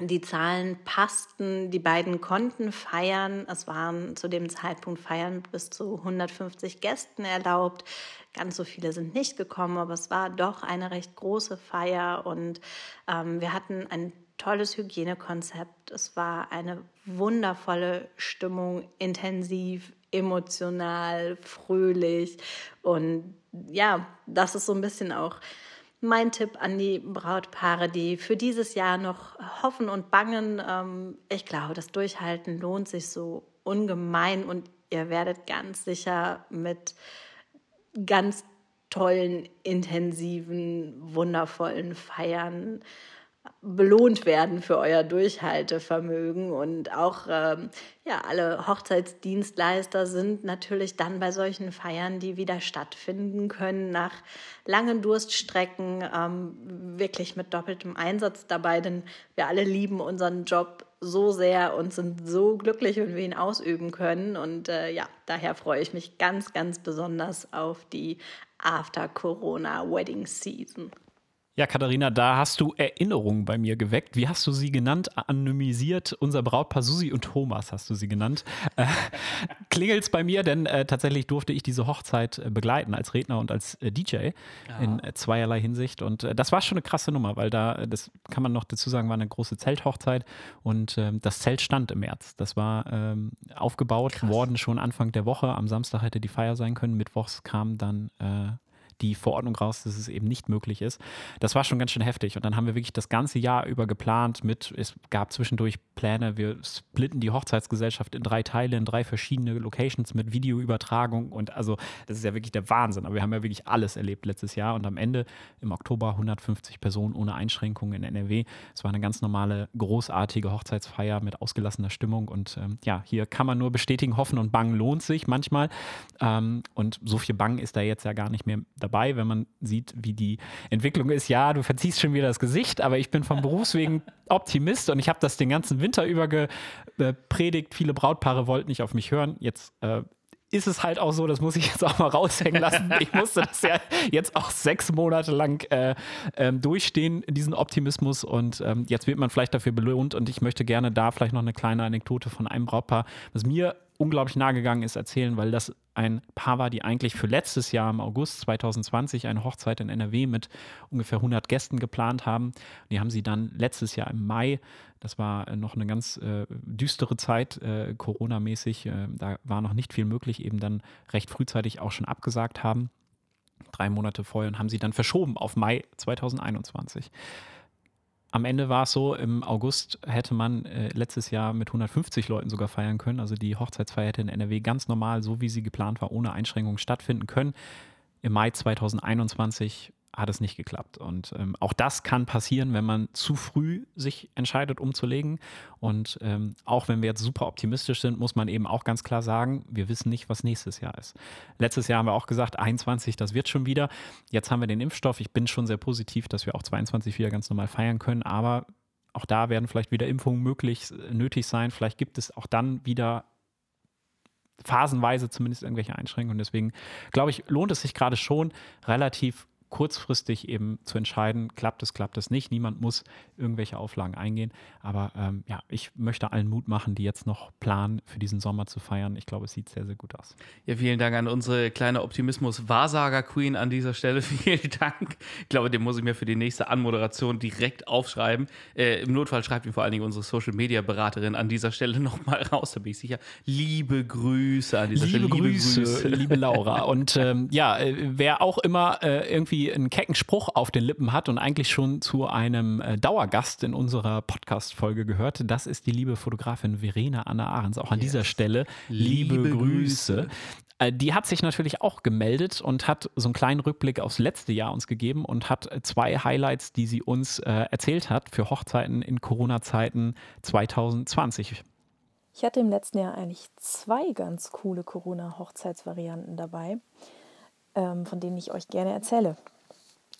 die Zahlen passten, die beiden konnten feiern. Es waren zu dem Zeitpunkt Feiern bis zu 150 Gästen erlaubt. Ganz so viele sind nicht gekommen, aber es war doch eine recht große Feier und ähm, wir hatten ein tolles Hygienekonzept. Es war eine wundervolle Stimmung, intensiv, emotional, fröhlich und ja, das ist so ein bisschen auch mein Tipp an die Brautpaare, die für dieses Jahr noch hoffen und bangen. Ähm, ich glaube, das Durchhalten lohnt sich so ungemein und ihr werdet ganz sicher mit ganz tollen, intensiven, wundervollen Feiern belohnt werden für euer Durchhaltevermögen. Und auch ähm, ja, alle Hochzeitsdienstleister sind natürlich dann bei solchen Feiern, die wieder stattfinden können, nach langen Durststrecken ähm, wirklich mit doppeltem Einsatz dabei, denn wir alle lieben unseren Job so sehr und sind so glücklich, wenn wir ihn ausüben können. Und äh, ja, daher freue ich mich ganz, ganz besonders auf die After-Corona-Wedding-Season. Ja, Katharina, da hast du Erinnerungen bei mir geweckt. Wie hast du sie genannt? Anonymisiert. Unser Brautpaar Susi und Thomas hast du sie genannt. Äh, *laughs* Klingelt bei mir, denn äh, tatsächlich durfte ich diese Hochzeit äh, begleiten als Redner und als äh, DJ ja. in äh, zweierlei Hinsicht. Und äh, das war schon eine krasse Nummer, weil da, das kann man noch dazu sagen, war eine große Zelthochzeit und ähm, das Zelt stand im März. Das war ähm, aufgebaut Krass. worden schon Anfang der Woche. Am Samstag hätte die Feier sein können. Mittwochs kam dann die Verordnung raus, dass es eben nicht möglich ist. Das war schon ganz schön heftig. Und dann haben wir wirklich das ganze Jahr über geplant mit, es gab zwischendurch Pläne, wir splitten die Hochzeitsgesellschaft in drei Teile, in drei verschiedene Locations mit Videoübertragung. Und also, das ist ja wirklich der Wahnsinn. Aber wir haben ja wirklich alles erlebt letztes Jahr. Und am Ende im Oktober 150 Personen ohne Einschränkungen in NRW. Es war eine ganz normale, großartige Hochzeitsfeier mit ausgelassener Stimmung. Und ähm, ja, hier kann man nur bestätigen, hoffen und bangen lohnt sich manchmal. Ähm, und so viel Bang ist da jetzt ja gar nicht mehr dabei dabei, wenn man sieht, wie die Entwicklung ist. Ja, du verziehst schon wieder das Gesicht, aber ich bin vom Berufswegen *laughs* Optimist und ich habe das den ganzen Winter über gepredigt. Viele Brautpaare wollten nicht auf mich hören. Jetzt äh, ist es halt auch so, das muss ich jetzt auch mal raushängen lassen. Ich musste das ja jetzt auch sechs Monate lang äh, äh, durchstehen, diesen Optimismus. Und ähm, jetzt wird man vielleicht dafür belohnt. Und ich möchte gerne da vielleicht noch eine kleine Anekdote von einem Brautpaar, was mir unglaublich nahe gegangen ist, erzählen, weil das ein Paar war, die eigentlich für letztes Jahr im August 2020 eine Hochzeit in NRW mit ungefähr 100 Gästen geplant haben. Die haben sie dann letztes Jahr im Mai, das war noch eine ganz äh, düstere Zeit, äh, Corona-mäßig, äh, da war noch nicht viel möglich, eben dann recht frühzeitig auch schon abgesagt haben, drei Monate vorher, und haben sie dann verschoben auf Mai 2021 am Ende war es so, im August hätte man äh, letztes Jahr mit 150 Leuten sogar feiern können. Also die Hochzeitsfeier hätte in NRW ganz normal, so wie sie geplant war, ohne Einschränkungen stattfinden können. Im Mai 2021 hat es nicht geklappt. Und ähm, auch das kann passieren, wenn man zu früh sich entscheidet, umzulegen. Und ähm, auch wenn wir jetzt super optimistisch sind, muss man eben auch ganz klar sagen, wir wissen nicht, was nächstes Jahr ist. Letztes Jahr haben wir auch gesagt, 21, das wird schon wieder. Jetzt haben wir den Impfstoff. Ich bin schon sehr positiv, dass wir auch 22 wieder ganz normal feiern können. Aber auch da werden vielleicht wieder Impfungen möglich, nötig sein. Vielleicht gibt es auch dann wieder phasenweise zumindest irgendwelche Einschränkungen. Deswegen glaube ich, lohnt es sich gerade schon relativ kurzfristig eben zu entscheiden, klappt es, klappt es nicht. Niemand muss irgendwelche Auflagen eingehen. Aber ähm, ja, ich möchte allen Mut machen, die jetzt noch planen, für diesen Sommer zu feiern. Ich glaube, es sieht sehr, sehr gut aus. Ja, vielen Dank an unsere kleine Optimismus-Wahrsager-Queen an dieser Stelle. *laughs* Vielen Dank. Ich glaube, den muss ich mir für die nächste Anmoderation direkt aufschreiben. Äh, Im Notfall schreibt mir vor allen Dingen unsere Social-Media-Beraterin an dieser Stelle *laughs* nochmal raus, da bin ich sicher. Liebe Grüße an dieser liebe Stelle. Liebe Grüße, liebe Laura. *laughs* Und ähm, ja, äh, wer auch immer äh, irgendwie irgendwie einen kecken Spruch auf den Lippen hat und eigentlich schon zu einem äh, Dauergast in unserer Podcast-Folge gehört. Das ist die liebe Fotografin Verena Anna Ahrens. Auch an yes. dieser Stelle liebe, liebe Grüße. Grüße. Äh, die hat sich natürlich auch gemeldet und hat so einen kleinen Rückblick aufs letzte Jahr uns gegeben und hat zwei Highlights, die sie uns äh, erzählt hat für Hochzeiten in Corona-Zeiten 2020. Ich hatte im letzten Jahr eigentlich zwei ganz coole Corona-Hochzeitsvarianten dabei von denen ich euch gerne erzähle.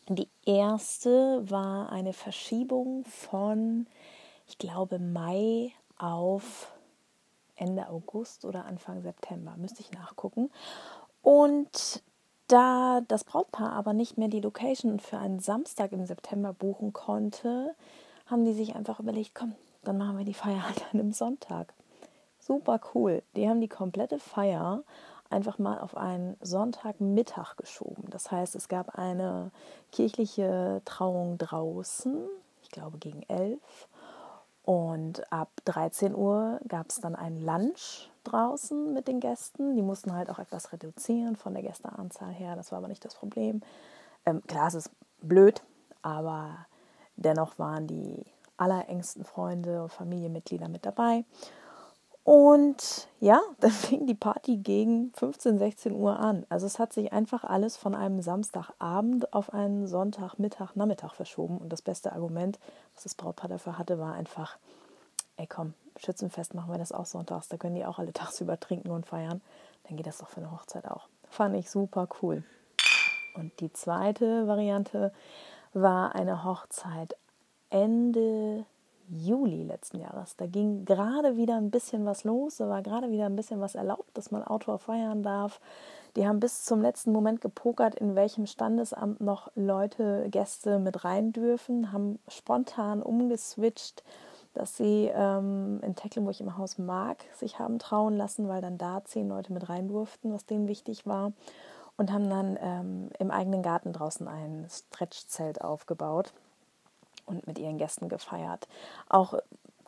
Die erste war eine Verschiebung von, ich glaube, Mai auf Ende August oder Anfang September. Müsste ich nachgucken. Und da das Brautpaar aber nicht mehr die Location für einen Samstag im September buchen konnte, haben die sich einfach überlegt, komm, dann machen wir die Feier halt an einem Sonntag. Super cool. Die haben die komplette Feier einfach mal auf einen Sonntagmittag geschoben. Das heißt, es gab eine kirchliche Trauung draußen, ich glaube gegen elf. Und ab 13 Uhr gab es dann ein Lunch draußen mit den Gästen. Die mussten halt auch etwas reduzieren von der Gästeanzahl her. Das war aber nicht das Problem. Ähm, klar, es ist blöd, aber dennoch waren die allerengsten Freunde und Familienmitglieder mit dabei. Und ja, *laughs* dann fing die Party gegen 15, 16 Uhr an. Also es hat sich einfach alles von einem Samstagabend auf einen Sonntagmittag, Nachmittag verschoben. Und das beste Argument, was das Brautpaar dafür hatte, war einfach, ey komm, Schützenfest machen wir das auch sonntags. Da können die auch alle *laughs* tagsüber trinken und feiern. Dann geht das doch für eine Hochzeit auch. Fand ich super cool. Und die zweite Variante war eine Hochzeit Ende Juli letzten Jahres. Da ging gerade wieder ein bisschen was los, da war gerade wieder ein bisschen was erlaubt, dass man Outdoor feiern darf. Die haben bis zum letzten Moment gepokert, in welchem Standesamt noch Leute, Gäste mit rein dürfen, haben spontan umgeswitcht, dass sie ähm, in Tecklenburg im Haus Mark sich haben trauen lassen, weil dann da zehn Leute mit rein durften, was denen wichtig war. Und haben dann ähm, im eigenen Garten draußen ein Stretchzelt aufgebaut und mit ihren Gästen gefeiert. Auch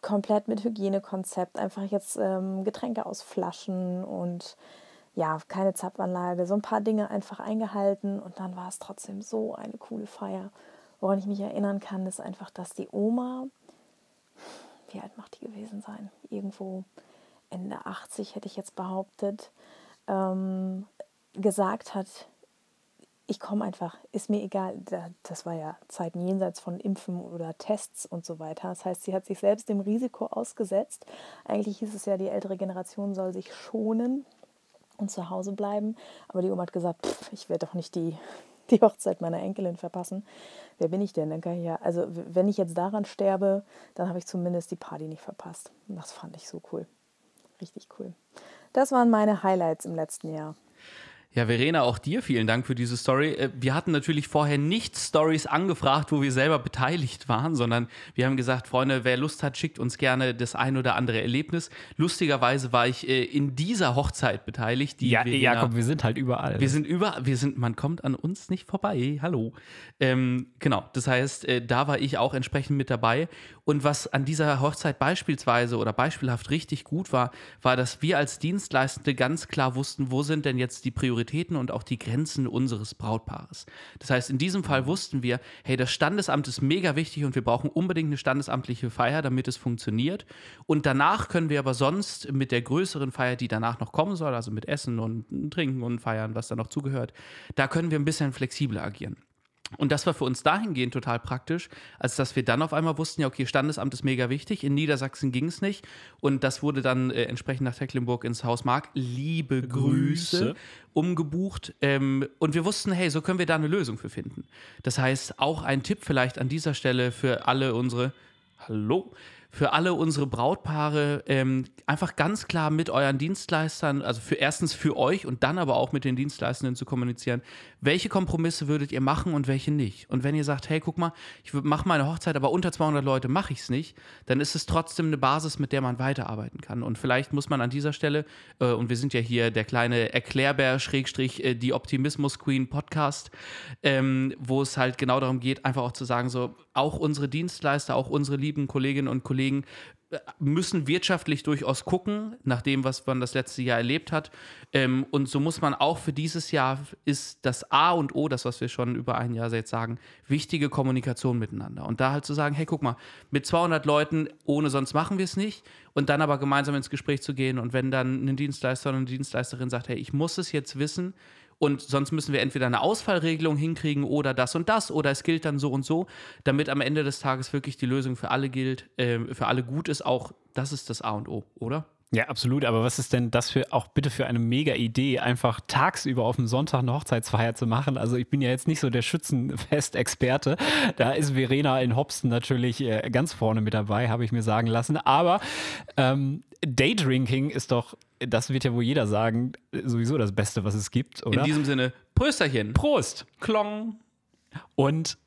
komplett mit Hygienekonzept, einfach jetzt ähm, Getränke aus Flaschen und ja, keine Zapfanlage, so ein paar Dinge einfach eingehalten und dann war es trotzdem so eine coole Feier. Woran ich mich erinnern kann, ist einfach, dass die Oma, wie alt macht die gewesen sein? Irgendwo Ende 80 hätte ich jetzt behauptet, ähm, gesagt hat, ich komme einfach, ist mir egal. Das war ja Zeiten jenseits von Impfen oder Tests und so weiter. Das heißt, sie hat sich selbst dem Risiko ausgesetzt. Eigentlich hieß es ja, die ältere Generation soll sich schonen und zu Hause bleiben. Aber die Oma hat gesagt, pff, ich werde doch nicht die, *laughs* die Hochzeit meiner Enkelin verpassen. Wer bin ich denn? Dann kann ich ja, also wenn ich jetzt daran sterbe, dann habe ich zumindest die Party nicht verpasst. Und das fand ich so cool. Richtig cool. Das waren meine Highlights im letzten Jahr. Ja, Verena, auch dir vielen Dank für diese Story. Äh, wir hatten natürlich vorher nicht Stories angefragt, wo wir selber beteiligt waren, sondern wir haben gesagt, Freunde, wer Lust hat, schickt uns gerne das ein oder andere Erlebnis. Lustigerweise war ich äh, in dieser Hochzeit beteiligt. ja, Verena, Jakob, wir sind halt überall. Wir sind überall, wir sind, man kommt an uns nicht vorbei. Hallo. Ähm, genau, das heißt, äh, da war ich auch entsprechend mit dabei. Und was an dieser Hochzeit beispielsweise oder beispielhaft richtig gut war, war, dass wir als Dienstleistende ganz klar wussten, wo sind denn jetzt die Prioritäten und auch die Grenzen unseres Brautpaares. Das heißt, in diesem Fall wussten wir, hey, das Standesamt ist mega wichtig und wir brauchen unbedingt eine standesamtliche Feier, damit es funktioniert. Und danach können wir aber sonst mit der größeren Feier, die danach noch kommen soll, also mit Essen und Trinken und Feiern, was da noch zugehört, da können wir ein bisschen flexibler agieren. Und das war für uns dahingehend total praktisch, als dass wir dann auf einmal wussten, ja, okay, Standesamt ist mega wichtig. In Niedersachsen ging es nicht. Und das wurde dann äh, entsprechend nach Tecklenburg ins Haus Mark, liebe Grüße, Grüße umgebucht. Ähm, und wir wussten, hey, so können wir da eine Lösung für finden. Das heißt, auch ein Tipp vielleicht an dieser Stelle für alle unsere, hallo, für alle unsere Brautpaare ähm, einfach ganz klar mit euren Dienstleistern, also für erstens für euch und dann aber auch mit den Dienstleistenden zu kommunizieren, welche Kompromisse würdet ihr machen und welche nicht. Und wenn ihr sagt, hey, guck mal, ich mache meine Hochzeit, aber unter 200 Leute mache ich es nicht, dann ist es trotzdem eine Basis, mit der man weiterarbeiten kann. Und vielleicht muss man an dieser Stelle, äh, und wir sind ja hier der kleine Erklärbär, Schrägstrich, äh, die Optimismus Queen Podcast, ähm, wo es halt genau darum geht, einfach auch zu sagen, so, auch unsere Dienstleister, auch unsere lieben Kolleginnen und Kollegen müssen wirtschaftlich durchaus gucken, nach dem, was man das letzte Jahr erlebt hat. Ähm, und so muss man auch für dieses Jahr ist das A und O, das, was wir schon über ein Jahr jetzt sagen, wichtige Kommunikation miteinander. Und da halt zu sagen, hey, guck mal, mit 200 Leuten, ohne sonst machen wir es nicht. Und dann aber gemeinsam ins Gespräch zu gehen. Und wenn dann ein Dienstleister oder eine Dienstleisterin sagt, hey, ich muss es jetzt wissen, und sonst müssen wir entweder eine Ausfallregelung hinkriegen oder das und das oder es gilt dann so und so, damit am Ende des Tages wirklich die Lösung für alle gilt, äh, für alle gut ist. Auch das ist das A und O, oder? Ja, absolut. Aber was ist denn das für auch bitte für eine mega Idee, einfach tagsüber auf dem Sonntag eine Hochzeitsfeier zu machen? Also ich bin ja jetzt nicht so der Schützenfest-Experte. Da ist Verena in Hobson natürlich äh, ganz vorne mit dabei, habe ich mir sagen lassen. Aber ähm, Daydrinking ist doch, das wird ja wohl jeder sagen, sowieso das Beste, was es gibt, oder? In diesem Sinne, Prösterchen. Prost. Klong. Und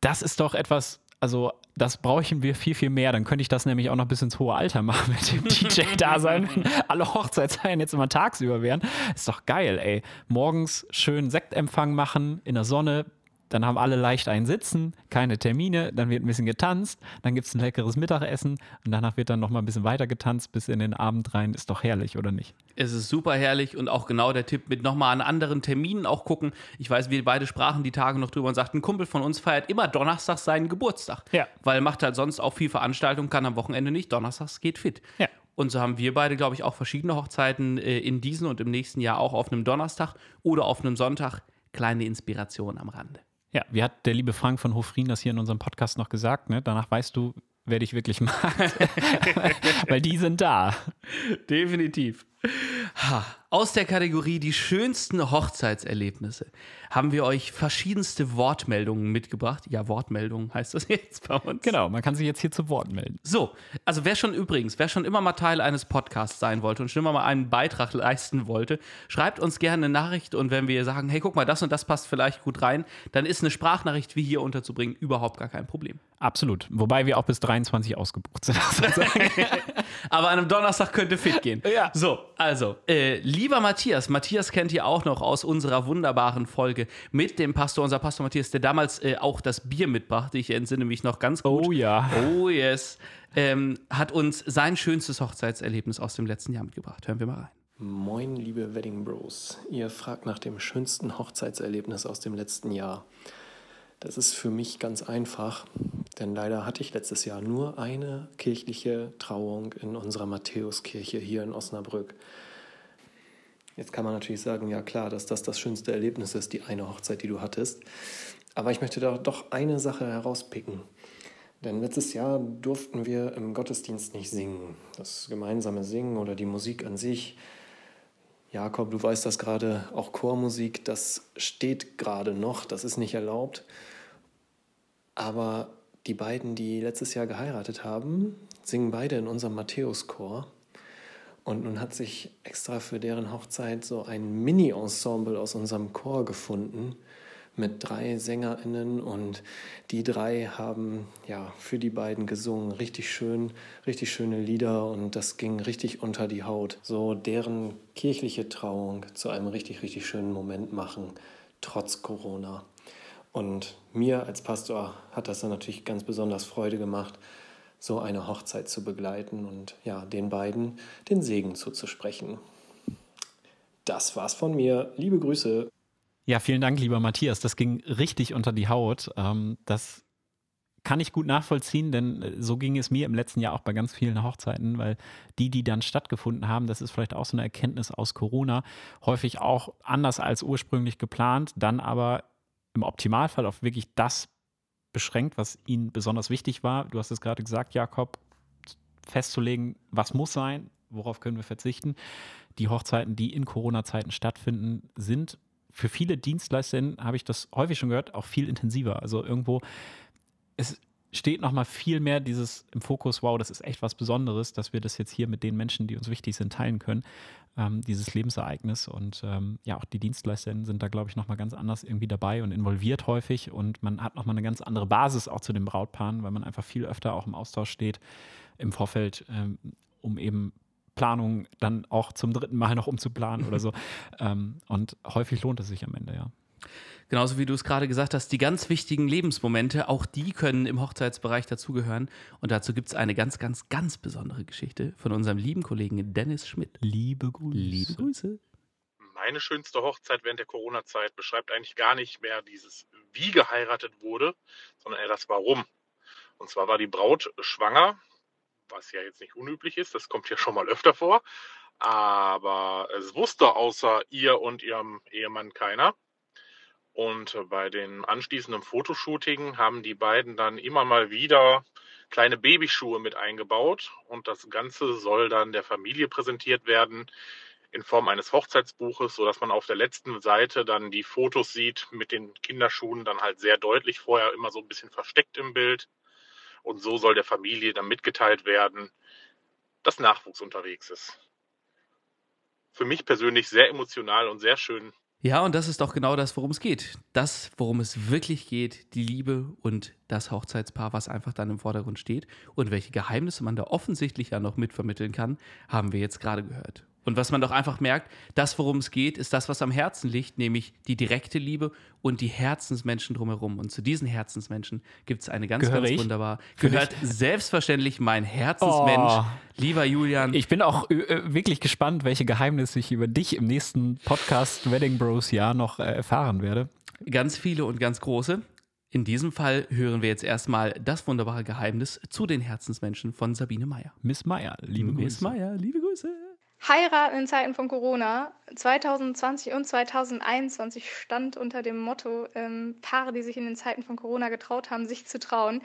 das ist doch etwas, also das brauchen wir viel, viel mehr. Dann könnte ich das nämlich auch noch bis ins hohe Alter machen mit dem DJ-Dasein, wenn *laughs* alle Hochzeitsfeiern jetzt immer tagsüber wären. Ist doch geil, ey. Morgens schön Sektempfang machen in der Sonne, dann haben alle leicht ein Sitzen, keine Termine, dann wird ein bisschen getanzt, dann gibt es ein leckeres Mittagessen und danach wird dann noch mal ein bisschen weiter getanzt bis in den Abend rein. Ist doch herrlich, oder nicht? Es ist super herrlich und auch genau der Tipp mit nochmal an anderen Terminen auch gucken. Ich weiß, wir beide sprachen die Tage noch drüber und sagten, ein Kumpel von uns feiert immer donnerstags seinen Geburtstag. Ja. Weil macht halt sonst auch viel Veranstaltung, kann am Wochenende nicht. Donnerstags geht fit. Ja. Und so haben wir beide, glaube ich, auch verschiedene Hochzeiten äh, in diesem und im nächsten Jahr auch auf einem Donnerstag oder auf einem Sonntag. Kleine Inspiration am Rande. Ja, wie hat der liebe Frank von Hofrien das hier in unserem Podcast noch gesagt? Ne? Danach weißt du, wer dich wirklich mag. *laughs* Weil die sind da. Definitiv. Ha, aus der Kategorie die schönsten Hochzeitserlebnisse haben wir euch verschiedenste Wortmeldungen mitgebracht. Ja, Wortmeldungen heißt das *laughs* jetzt bei uns. Genau, man kann sich jetzt hier zu Wort melden. So, also wer schon übrigens, wer schon immer mal Teil eines Podcasts sein wollte und schon immer mal einen Beitrag leisten wollte, schreibt uns gerne eine Nachricht und wenn wir sagen, hey, guck mal, das und das passt vielleicht gut rein, dann ist eine Sprachnachricht wie hier unterzubringen überhaupt gar kein Problem. Absolut. Wobei wir auch bis 23 ausgebucht sind. *laughs* Aber an einem Donnerstag könnte fit gehen. Ja. So, also, äh, lieber Matthias, Matthias kennt ihr auch noch aus unserer wunderbaren Folge mit dem Pastor, unser Pastor Matthias, der damals äh, auch das Bier mitbrachte. Ich entsinne mich noch ganz gut. Oh ja. Oh yes. Ähm, hat uns sein schönstes Hochzeitserlebnis aus dem letzten Jahr mitgebracht. Hören wir mal rein. Moin, liebe Wedding Bros. Ihr fragt nach dem schönsten Hochzeitserlebnis aus dem letzten Jahr. Das ist für mich ganz einfach, denn leider hatte ich letztes Jahr nur eine kirchliche Trauung in unserer Matthäuskirche hier in Osnabrück. Jetzt kann man natürlich sagen, ja klar, dass das das schönste Erlebnis ist, die eine Hochzeit, die du hattest. Aber ich möchte da doch eine Sache herauspicken. Denn letztes Jahr durften wir im Gottesdienst nicht singen. Das gemeinsame Singen oder die Musik an sich. Jakob, du weißt das gerade, auch Chormusik, das steht gerade noch, das ist nicht erlaubt. Aber die beiden, die letztes Jahr geheiratet haben, singen beide in unserem Matthäuschor. Und nun hat sich extra für deren Hochzeit so ein Mini-Ensemble aus unserem Chor gefunden mit drei SängerInnen und die drei haben ja für die beiden gesungen. Richtig schön, richtig schöne Lieder und das ging richtig unter die Haut. So deren kirchliche Trauung zu einem richtig, richtig schönen Moment machen, trotz Corona. Und mir als Pastor hat das dann natürlich ganz besonders Freude gemacht, so eine Hochzeit zu begleiten und ja, den beiden den Segen zuzusprechen. Das war's von mir. Liebe Grüße. Ja, vielen Dank, lieber Matthias. Das ging richtig unter die Haut. Ähm, das kann ich gut nachvollziehen, denn äh, so ging es mir im letzten Jahr auch bei ganz vielen Hochzeiten, weil die, die dann stattgefunden haben, das ist vielleicht auch so eine Erkenntnis aus Corona, häufig auch anders als ursprünglich geplant, dann aber im Optimalfall auf wirklich das beschränkt, was ihnen besonders wichtig war. Du hast es gerade gesagt, Jakob, festzulegen, was muss sein, worauf können wir verzichten. Die Hochzeiten, die in Corona-Zeiten stattfinden, sind für viele Dienstleisterinnen, habe ich das häufig schon gehört, auch viel intensiver. Also irgendwo, es steht nochmal viel mehr dieses im Fokus, wow, das ist echt was Besonderes, dass wir das jetzt hier mit den Menschen, die uns wichtig sind, teilen können, ähm, dieses Lebensereignis. Und ähm, ja, auch die Dienstleisterinnen sind da, glaube ich, nochmal ganz anders irgendwie dabei und involviert häufig. Und man hat nochmal eine ganz andere Basis auch zu den Brautpaaren, weil man einfach viel öfter auch im Austausch steht im Vorfeld, ähm, um eben Planung dann auch zum dritten Mal noch umzuplanen oder so. *laughs* ähm, und häufig lohnt es sich am Ende, ja. Genauso wie du es gerade gesagt hast, die ganz wichtigen Lebensmomente, auch die können im Hochzeitsbereich dazugehören. Und dazu gibt es eine ganz, ganz, ganz besondere Geschichte von unserem lieben Kollegen Dennis Schmidt. Liebe Grüße. Liebe Grüße. Meine schönste Hochzeit während der Corona-Zeit beschreibt eigentlich gar nicht mehr dieses, wie geheiratet wurde, sondern eher das Warum. Und zwar war die Braut schwanger, was ja jetzt nicht unüblich ist, das kommt ja schon mal öfter vor. Aber es wusste außer ihr und ihrem Ehemann keiner. Und bei den anschließenden Fotoshooting haben die beiden dann immer mal wieder kleine Babyschuhe mit eingebaut. Und das Ganze soll dann der Familie präsentiert werden in Form eines Hochzeitsbuches, sodass man auf der letzten Seite dann die Fotos sieht mit den Kinderschuhen dann halt sehr deutlich vorher immer so ein bisschen versteckt im Bild. Und so soll der Familie dann mitgeteilt werden, dass Nachwuchs unterwegs ist. Für mich persönlich sehr emotional und sehr schön, ja, und das ist doch genau das, worum es geht. Das, worum es wirklich geht, die Liebe und das Hochzeitspaar, was einfach dann im Vordergrund steht. Und welche Geheimnisse man da offensichtlich ja noch mitvermitteln kann, haben wir jetzt gerade gehört. Und was man doch einfach merkt, das, worum es geht, ist das, was am Herzen liegt, nämlich die direkte Liebe und die Herzensmenschen drumherum. Und zu diesen Herzensmenschen gibt es eine ganz, Gehöre ganz ich? wunderbar. Gehört selbstverständlich mein Herzensmensch, Oh. lieber Julian. Ich bin auch äh, wirklich gespannt, welche Geheimnisse ich über dich im nächsten Podcast Wedding Bros Jahr noch äh, erfahren werde. ganz viele und ganz große. In diesem Fall hören wir jetzt erstmal das wunderbare Geheimnis zu den Herzensmenschen von Sabine Meyer. Miss Meyer, liebe Miss Grüße. Meyer, liebe Grüße. Heiraten in Zeiten von Corona 2020 und 2021 stand unter dem Motto ähm, Paare, die sich in den Zeiten von Corona getraut haben, sich zu trauen.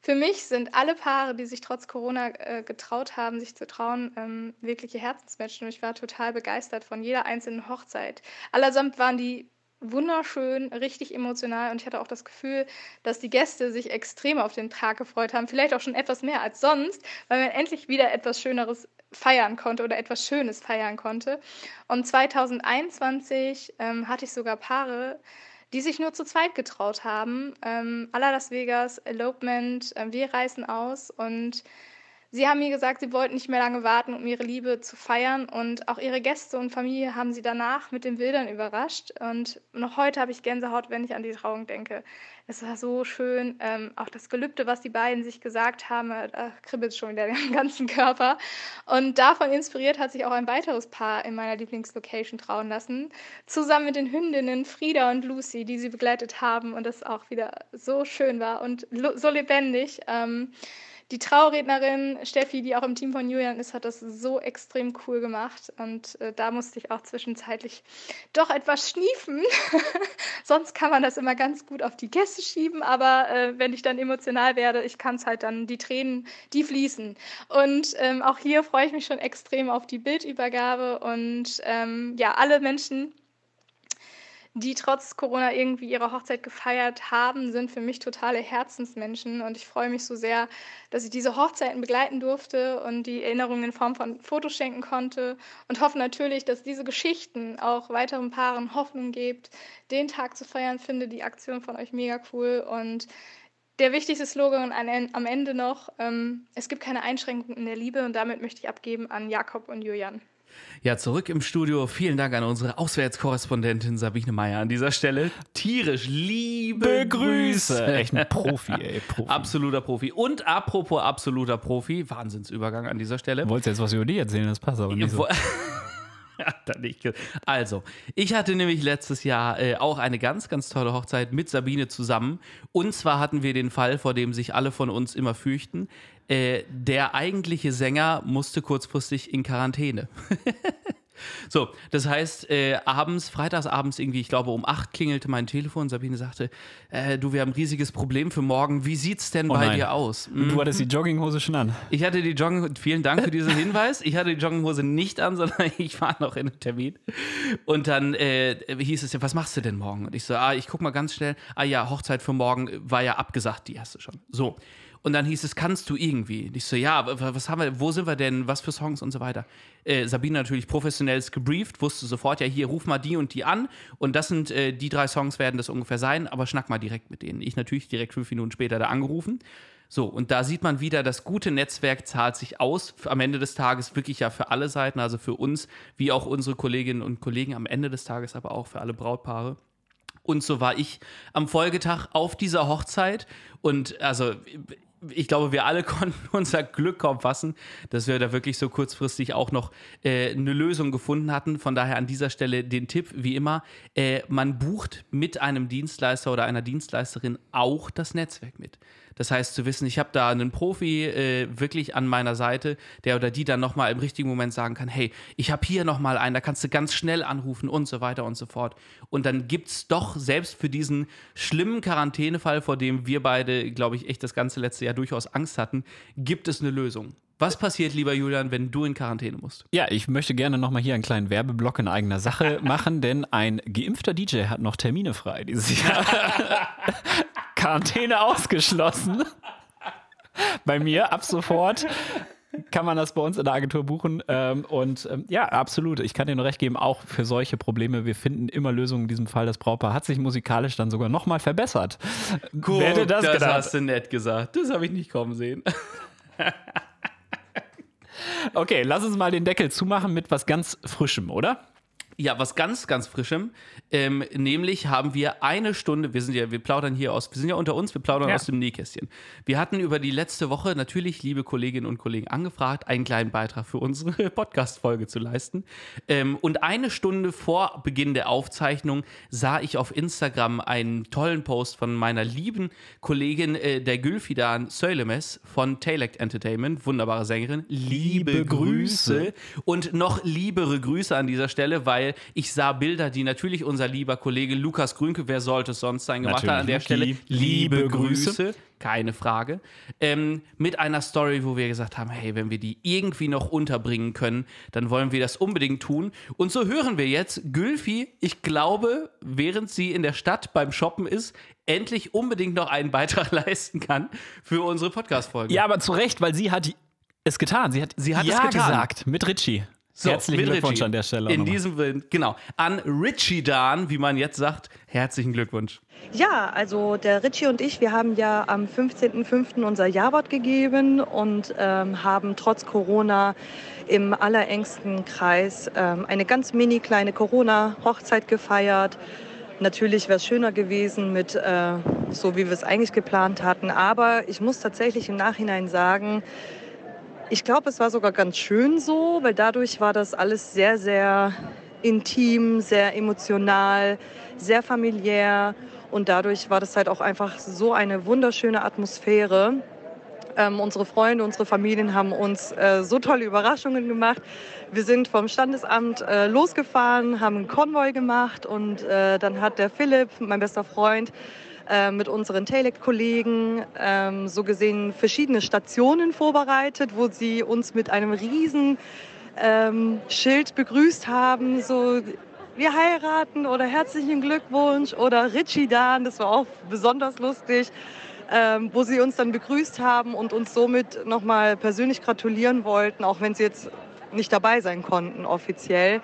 Für mich sind alle Paare, die sich trotz Corona äh, getraut haben, sich zu trauen, ähm, wirkliche Herzensmenschen. Und ich war total begeistert von jeder einzelnen Hochzeit. Allersamt waren die wunderschön, richtig emotional und ich hatte auch das Gefühl, dass die Gäste sich extrem auf den Tag gefreut haben, vielleicht auch schon etwas mehr als sonst, weil man endlich wieder etwas Schöneres feiern konnte oder etwas Schönes feiern konnte. Und 2021 ähm, hatte ich sogar Paare, die sich nur zu zweit getraut haben. Ähm, Alla Las Vegas, Elopement, äh, wir reisen aus und Sie haben mir gesagt, sie wollten nicht mehr lange warten, um ihre Liebe zu feiern. Und auch ihre Gäste und Familie haben sie danach mit den Bildern überrascht. Und noch heute habe ich Gänsehaut, wenn ich an die Trauung denke. Es war so schön. Ähm, auch das Gelübde, was die beiden sich gesagt haben, äh, da kribbelt schon wieder *laughs* den ganzen Körper. Und davon inspiriert hat sich auch ein weiteres Paar in meiner Lieblingslocation trauen lassen. Zusammen mit den Hündinnen Frieda und Lucy, die sie begleitet haben. Und das auch wieder so schön war und so lebendig. Ähm, die Traurednerin Steffi, die auch im Team von Julian ist, hat das so extrem cool gemacht. Und äh, da musste ich auch zwischenzeitlich doch etwas schniefen. *laughs* Sonst kann man das immer ganz gut auf die Gäste schieben, aber äh, wenn ich dann emotional werde, ich kann es halt dann, die Tränen, die fließen. Und ähm, auch hier freue ich mich schon extrem auf die Bildübergabe und ähm, ja, alle Menschen, die trotz Corona irgendwie ihre Hochzeit gefeiert haben, sind für mich totale Herzensmenschen und ich freue mich so sehr, dass ich diese Hochzeiten begleiten durfte und die Erinnerungen in Form von Fotos schenken konnte und hoffe natürlich, dass diese Geschichten auch weiteren Paaren Hoffnung gibt, den Tag zu feiern. Finde die Aktion von euch mega cool und der wichtigste Slogan am Ende noch, ähm, es gibt keine Einschränkungen in der Liebe und damit möchte ich abgeben an Jakob und Julian. Ja, zurück im Studio. Vielen Dank an unsere Auswärtskorrespondentin Sabine Meyer an dieser Stelle. Tierisch liebe Grüße. Echt ein Profi, *laughs* ey. Profi. Absoluter Profi. Und apropos absoluter Profi, Wahnsinnsübergang an dieser Stelle. Wolltest jetzt was über die erzählen? Das passt aber nicht so. *laughs* Also, ich hatte nämlich letztes Jahr äh, auch eine ganz, ganz tolle Hochzeit mit Sabine zusammen. Und zwar hatten wir den Fall, vor dem sich alle von uns immer fürchten. Äh, der eigentliche Sänger musste kurzfristig in Quarantäne. *laughs* So, das heißt, äh, abends, freitagsabends irgendwie, ich glaube um acht klingelte mein Telefon. Sabine sagte, äh, du, wir haben ein riesiges Problem für morgen. Wie sieht's denn oh bei nein. dir aus? Mhm. Du hattest die Jogginghose schon an. Ich hatte die Jogginghose, vielen Dank für diesen Hinweis. Ich hatte die Jogginghose nicht an, *laughs* sondern ich war noch in einem Termin. Und dann äh, hieß es ja, was machst du denn morgen? Und ich so, ah, ich guck mal ganz schnell. Ah ja, Hochzeit für morgen war ja abgesagt, die hast du schon. So. Und dann hieß es, kannst du irgendwie? Und ich so, ja, was haben wir, wo sind wir denn, was für Songs und so weiter. Äh, Sabine natürlich professionell gebrieft, wusste sofort, ja, hier, ruf mal die und die an. Und das sind, äh, die drei Songs werden das ungefähr sein, aber schnack mal direkt mit denen. Ich natürlich direkt fünf Minuten später da angerufen. So, und da sieht man wieder, das gute Netzwerk zahlt sich aus. Am Ende des Tages wirklich ja für alle Seiten, also für uns, wie auch unsere Kolleginnen und Kollegen am Ende des Tages, aber auch für alle Brautpaare. Und so war ich am Folgetag auf dieser Hochzeit. Und also ich glaube, wir alle *laughs* konnten unser Glück kaum fassen, dass wir da wirklich so kurzfristig auch noch äh, eine Lösung gefunden hatten. Von daher an dieser Stelle den Tipp, wie immer, äh, man bucht mit einem Dienstleister oder einer Dienstleisterin auch das Netzwerk mit. Das heißt, zu wissen, ich habe da einen Profi äh, wirklich an meiner Seite, der oder die dann nochmal im richtigen Moment sagen kann, hey, ich habe hier nochmal einen, da kannst du ganz schnell anrufen und so weiter und so fort. Und dann gibt es doch selbst für diesen schlimmen Quarantänefall, vor dem wir beide, glaube ich, echt das ganze letzte Jahr durchaus Angst hatten, gibt es eine Lösung. Was passiert, lieber Julian, wenn du in Quarantäne musst? Ja, ich möchte gerne nochmal hier einen kleinen Werbeblock in eigener Sache *laughs* machen, denn ein geimpfter DJ hat noch Termine frei dieses Jahr. *laughs* Quarantäne ausgeschlossen. Bei mir ab sofort kann man das bei uns in der Agentur buchen. Ähm, und ähm, ja, absolut. Ich kann dir nur recht geben, auch für solche Probleme. Wir finden immer Lösungen in diesem Fall. Das Brautpaar hat sich musikalisch dann sogar nochmal verbessert. Cool, Wer das, das hast du nett gesagt. Das habe ich nicht kommen sehen. okay, lass uns mal den Deckel zumachen mit was ganz Frischem, oder? Ja, was ganz, ganz Frischem. Ähm, nämlich haben wir eine Stunde, wir sind ja, wir plaudern hier aus, wir sind ja unter uns, wir plaudern ja. aus dem Nähkästchen. Wir hatten über die letzte Woche natürlich, liebe Kolleginnen und Kollegen, angefragt, einen kleinen Beitrag für unsere *laughs* Podcast-Folge zu leisten. Ähm, und eine Stunde vor Beginn der Aufzeichnung sah ich auf Instagram einen tollen Post von meiner lieben Kollegin, äh, der Gülfidan Söylemes von Taylect Entertainment, wunderbare Sängerin. Liebe, Grüße. Grüße. Und noch liebere Grüße an dieser Stelle, weil weil ich sah Bilder, die natürlich unser lieber Kollege Lukas Grünke, wer sollte es sonst sein, gemacht hat. An der Stelle liebe Grüße keine Frage, ähm, mit einer Story, wo wir gesagt haben, hey, wenn wir die irgendwie noch unterbringen können, dann wollen wir das unbedingt tun. Und so hören wir jetzt Gülfi, ich glaube, während sie in der Stadt beim Shoppen ist, endlich unbedingt noch einen Beitrag *laughs* leisten kann für unsere Podcast-Folge. Ja, aber zu Recht, weil sie hat es getan. Sie hat, Sie hat ja es getan. gesagt mit Richie. So, Herzlichen Glückwunsch Richie. an der Stelle. In nochmal. diesem Willen, genau. An Richie Dan, wie man jetzt sagt, herzlichen Glückwunsch. Ja, also der Richie und ich, wir haben ja am 15.05. unser Jawort gegeben und ähm, haben trotz Corona im allerengsten Kreis ähm, eine ganz mini kleine Corona-Hochzeit gefeiert. Natürlich wäre es schöner gewesen mit äh, so, wie wir es eigentlich geplant hatten. Aber ich muss tatsächlich im Nachhinein sagen, ich glaube, es war sogar ganz schön so, weil dadurch war das alles sehr, sehr intim, sehr emotional, sehr familiär und dadurch war das halt auch einfach so eine wunderschöne Atmosphäre. Ähm, unsere Freunde, unsere Familien haben uns äh, so tolle Überraschungen gemacht. Wir sind vom Standesamt äh, losgefahren, haben einen Konvoi gemacht und äh, dann hat der Philipp, mein bester Freund, äh, mit unseren Telect-Kollegen ähm, so gesehen verschiedene Stationen vorbereitet, wo sie uns mit einem riesen ähm, Schild begrüßt haben, so wir heiraten oder herzlichen Glückwunsch oder Richie Dan, das war auch besonders lustig, ähm, wo sie uns dann begrüßt haben und uns somit nochmal persönlich gratulieren wollten, auch wenn sie jetzt nicht dabei sein konnten offiziell.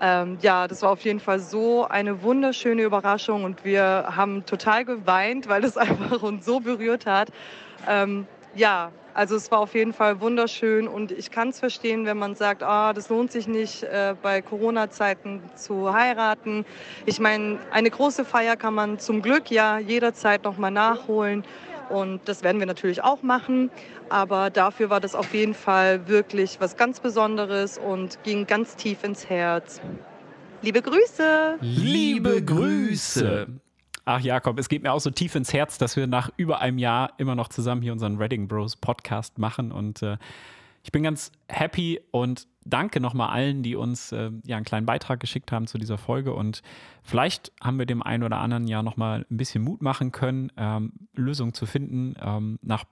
Ähm, ja, das war auf jeden Fall so eine wunderschöne Überraschung und wir haben total geweint, weil das *laughs* einfach uns so berührt hat. Ähm, ja, also es war auf jeden Fall wunderschön und ich kann es verstehen, wenn man sagt, ah, das lohnt sich nicht äh, bei Corona-Zeiten zu heiraten. Ich meine, eine große Feier kann man zum Glück ja jederzeit nochmal nachholen und das werden wir natürlich auch machen. Aber dafür war das auf jeden Fall wirklich was ganz Besonderes und ging ganz tief ins Herz. Liebe Grüße! Liebe Grüße. Ach Jakob, es geht mir auch so tief ins Herz, dass wir nach über einem Jahr immer noch zusammen hier unseren Reading Bros Podcast machen und äh, ich bin ganz happy und danke nochmal allen, die uns äh, ja einen kleinen Beitrag geschickt haben zu dieser Folge. Und vielleicht haben wir dem einen oder anderen ja nochmal ein bisschen Mut machen können, ähm, Lösungen zu finden, ähm, nach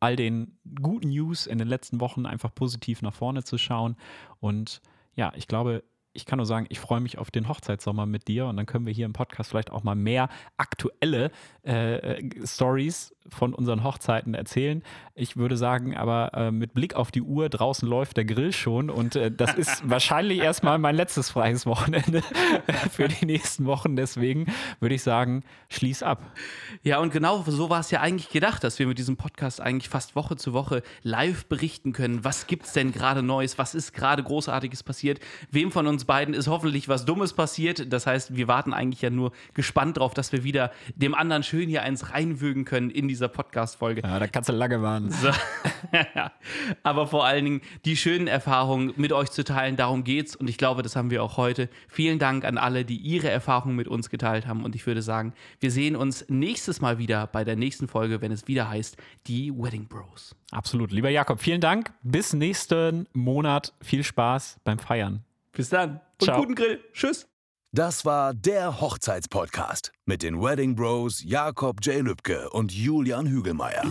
all den guten News in den letzten Wochen einfach positiv nach vorne zu schauen. Und ja, ich glaube, ich kann nur sagen, ich freue mich auf den Hochzeitssommer mit dir und dann können wir hier im Podcast vielleicht auch mal mehr aktuelle äh, Stories von unseren Hochzeiten erzählen. Ich würde sagen, aber äh, mit Blick auf die Uhr, draußen läuft der Grill schon und äh, das ist *laughs* wahrscheinlich erstmal mein letztes freies Wochenende *laughs* für die nächsten Wochen. Deswegen würde ich sagen, schließ ab. Ja, und genau so war es ja eigentlich gedacht, dass wir mit diesem Podcast eigentlich fast Woche zu Woche live berichten können. Was gibt's denn gerade Neues? Was ist gerade Großartiges passiert? Wem von uns beiden ist hoffentlich was Dummes passiert? Das heißt, wir warten eigentlich ja nur gespannt drauf, dass wir wieder dem anderen schön hier eins reinwürgen können in dieser Podcast-Folge. Ja, da kannst du lange warten. So. *laughs* Aber vor allen Dingen die schönen Erfahrungen mit euch zu teilen, darum geht's. Und ich glaube, das haben wir auch heute. Vielen Dank an alle, die ihre Erfahrungen mit uns geteilt haben. Und ich würde sagen, wir sehen uns nächstes Mal wieder bei der nächsten Folge, wenn es wieder heißt, die Wedding Bros. Absolut. Lieber Jakob, vielen Dank. Bis nächsten Monat. Viel Spaß beim Feiern. Bis dann. Und Ciao. guten Grill. Tschüss. Das war der Hochzeitspodcast mit den Wedding Bros Jakob J. Lübke und Julian Hügelmeier.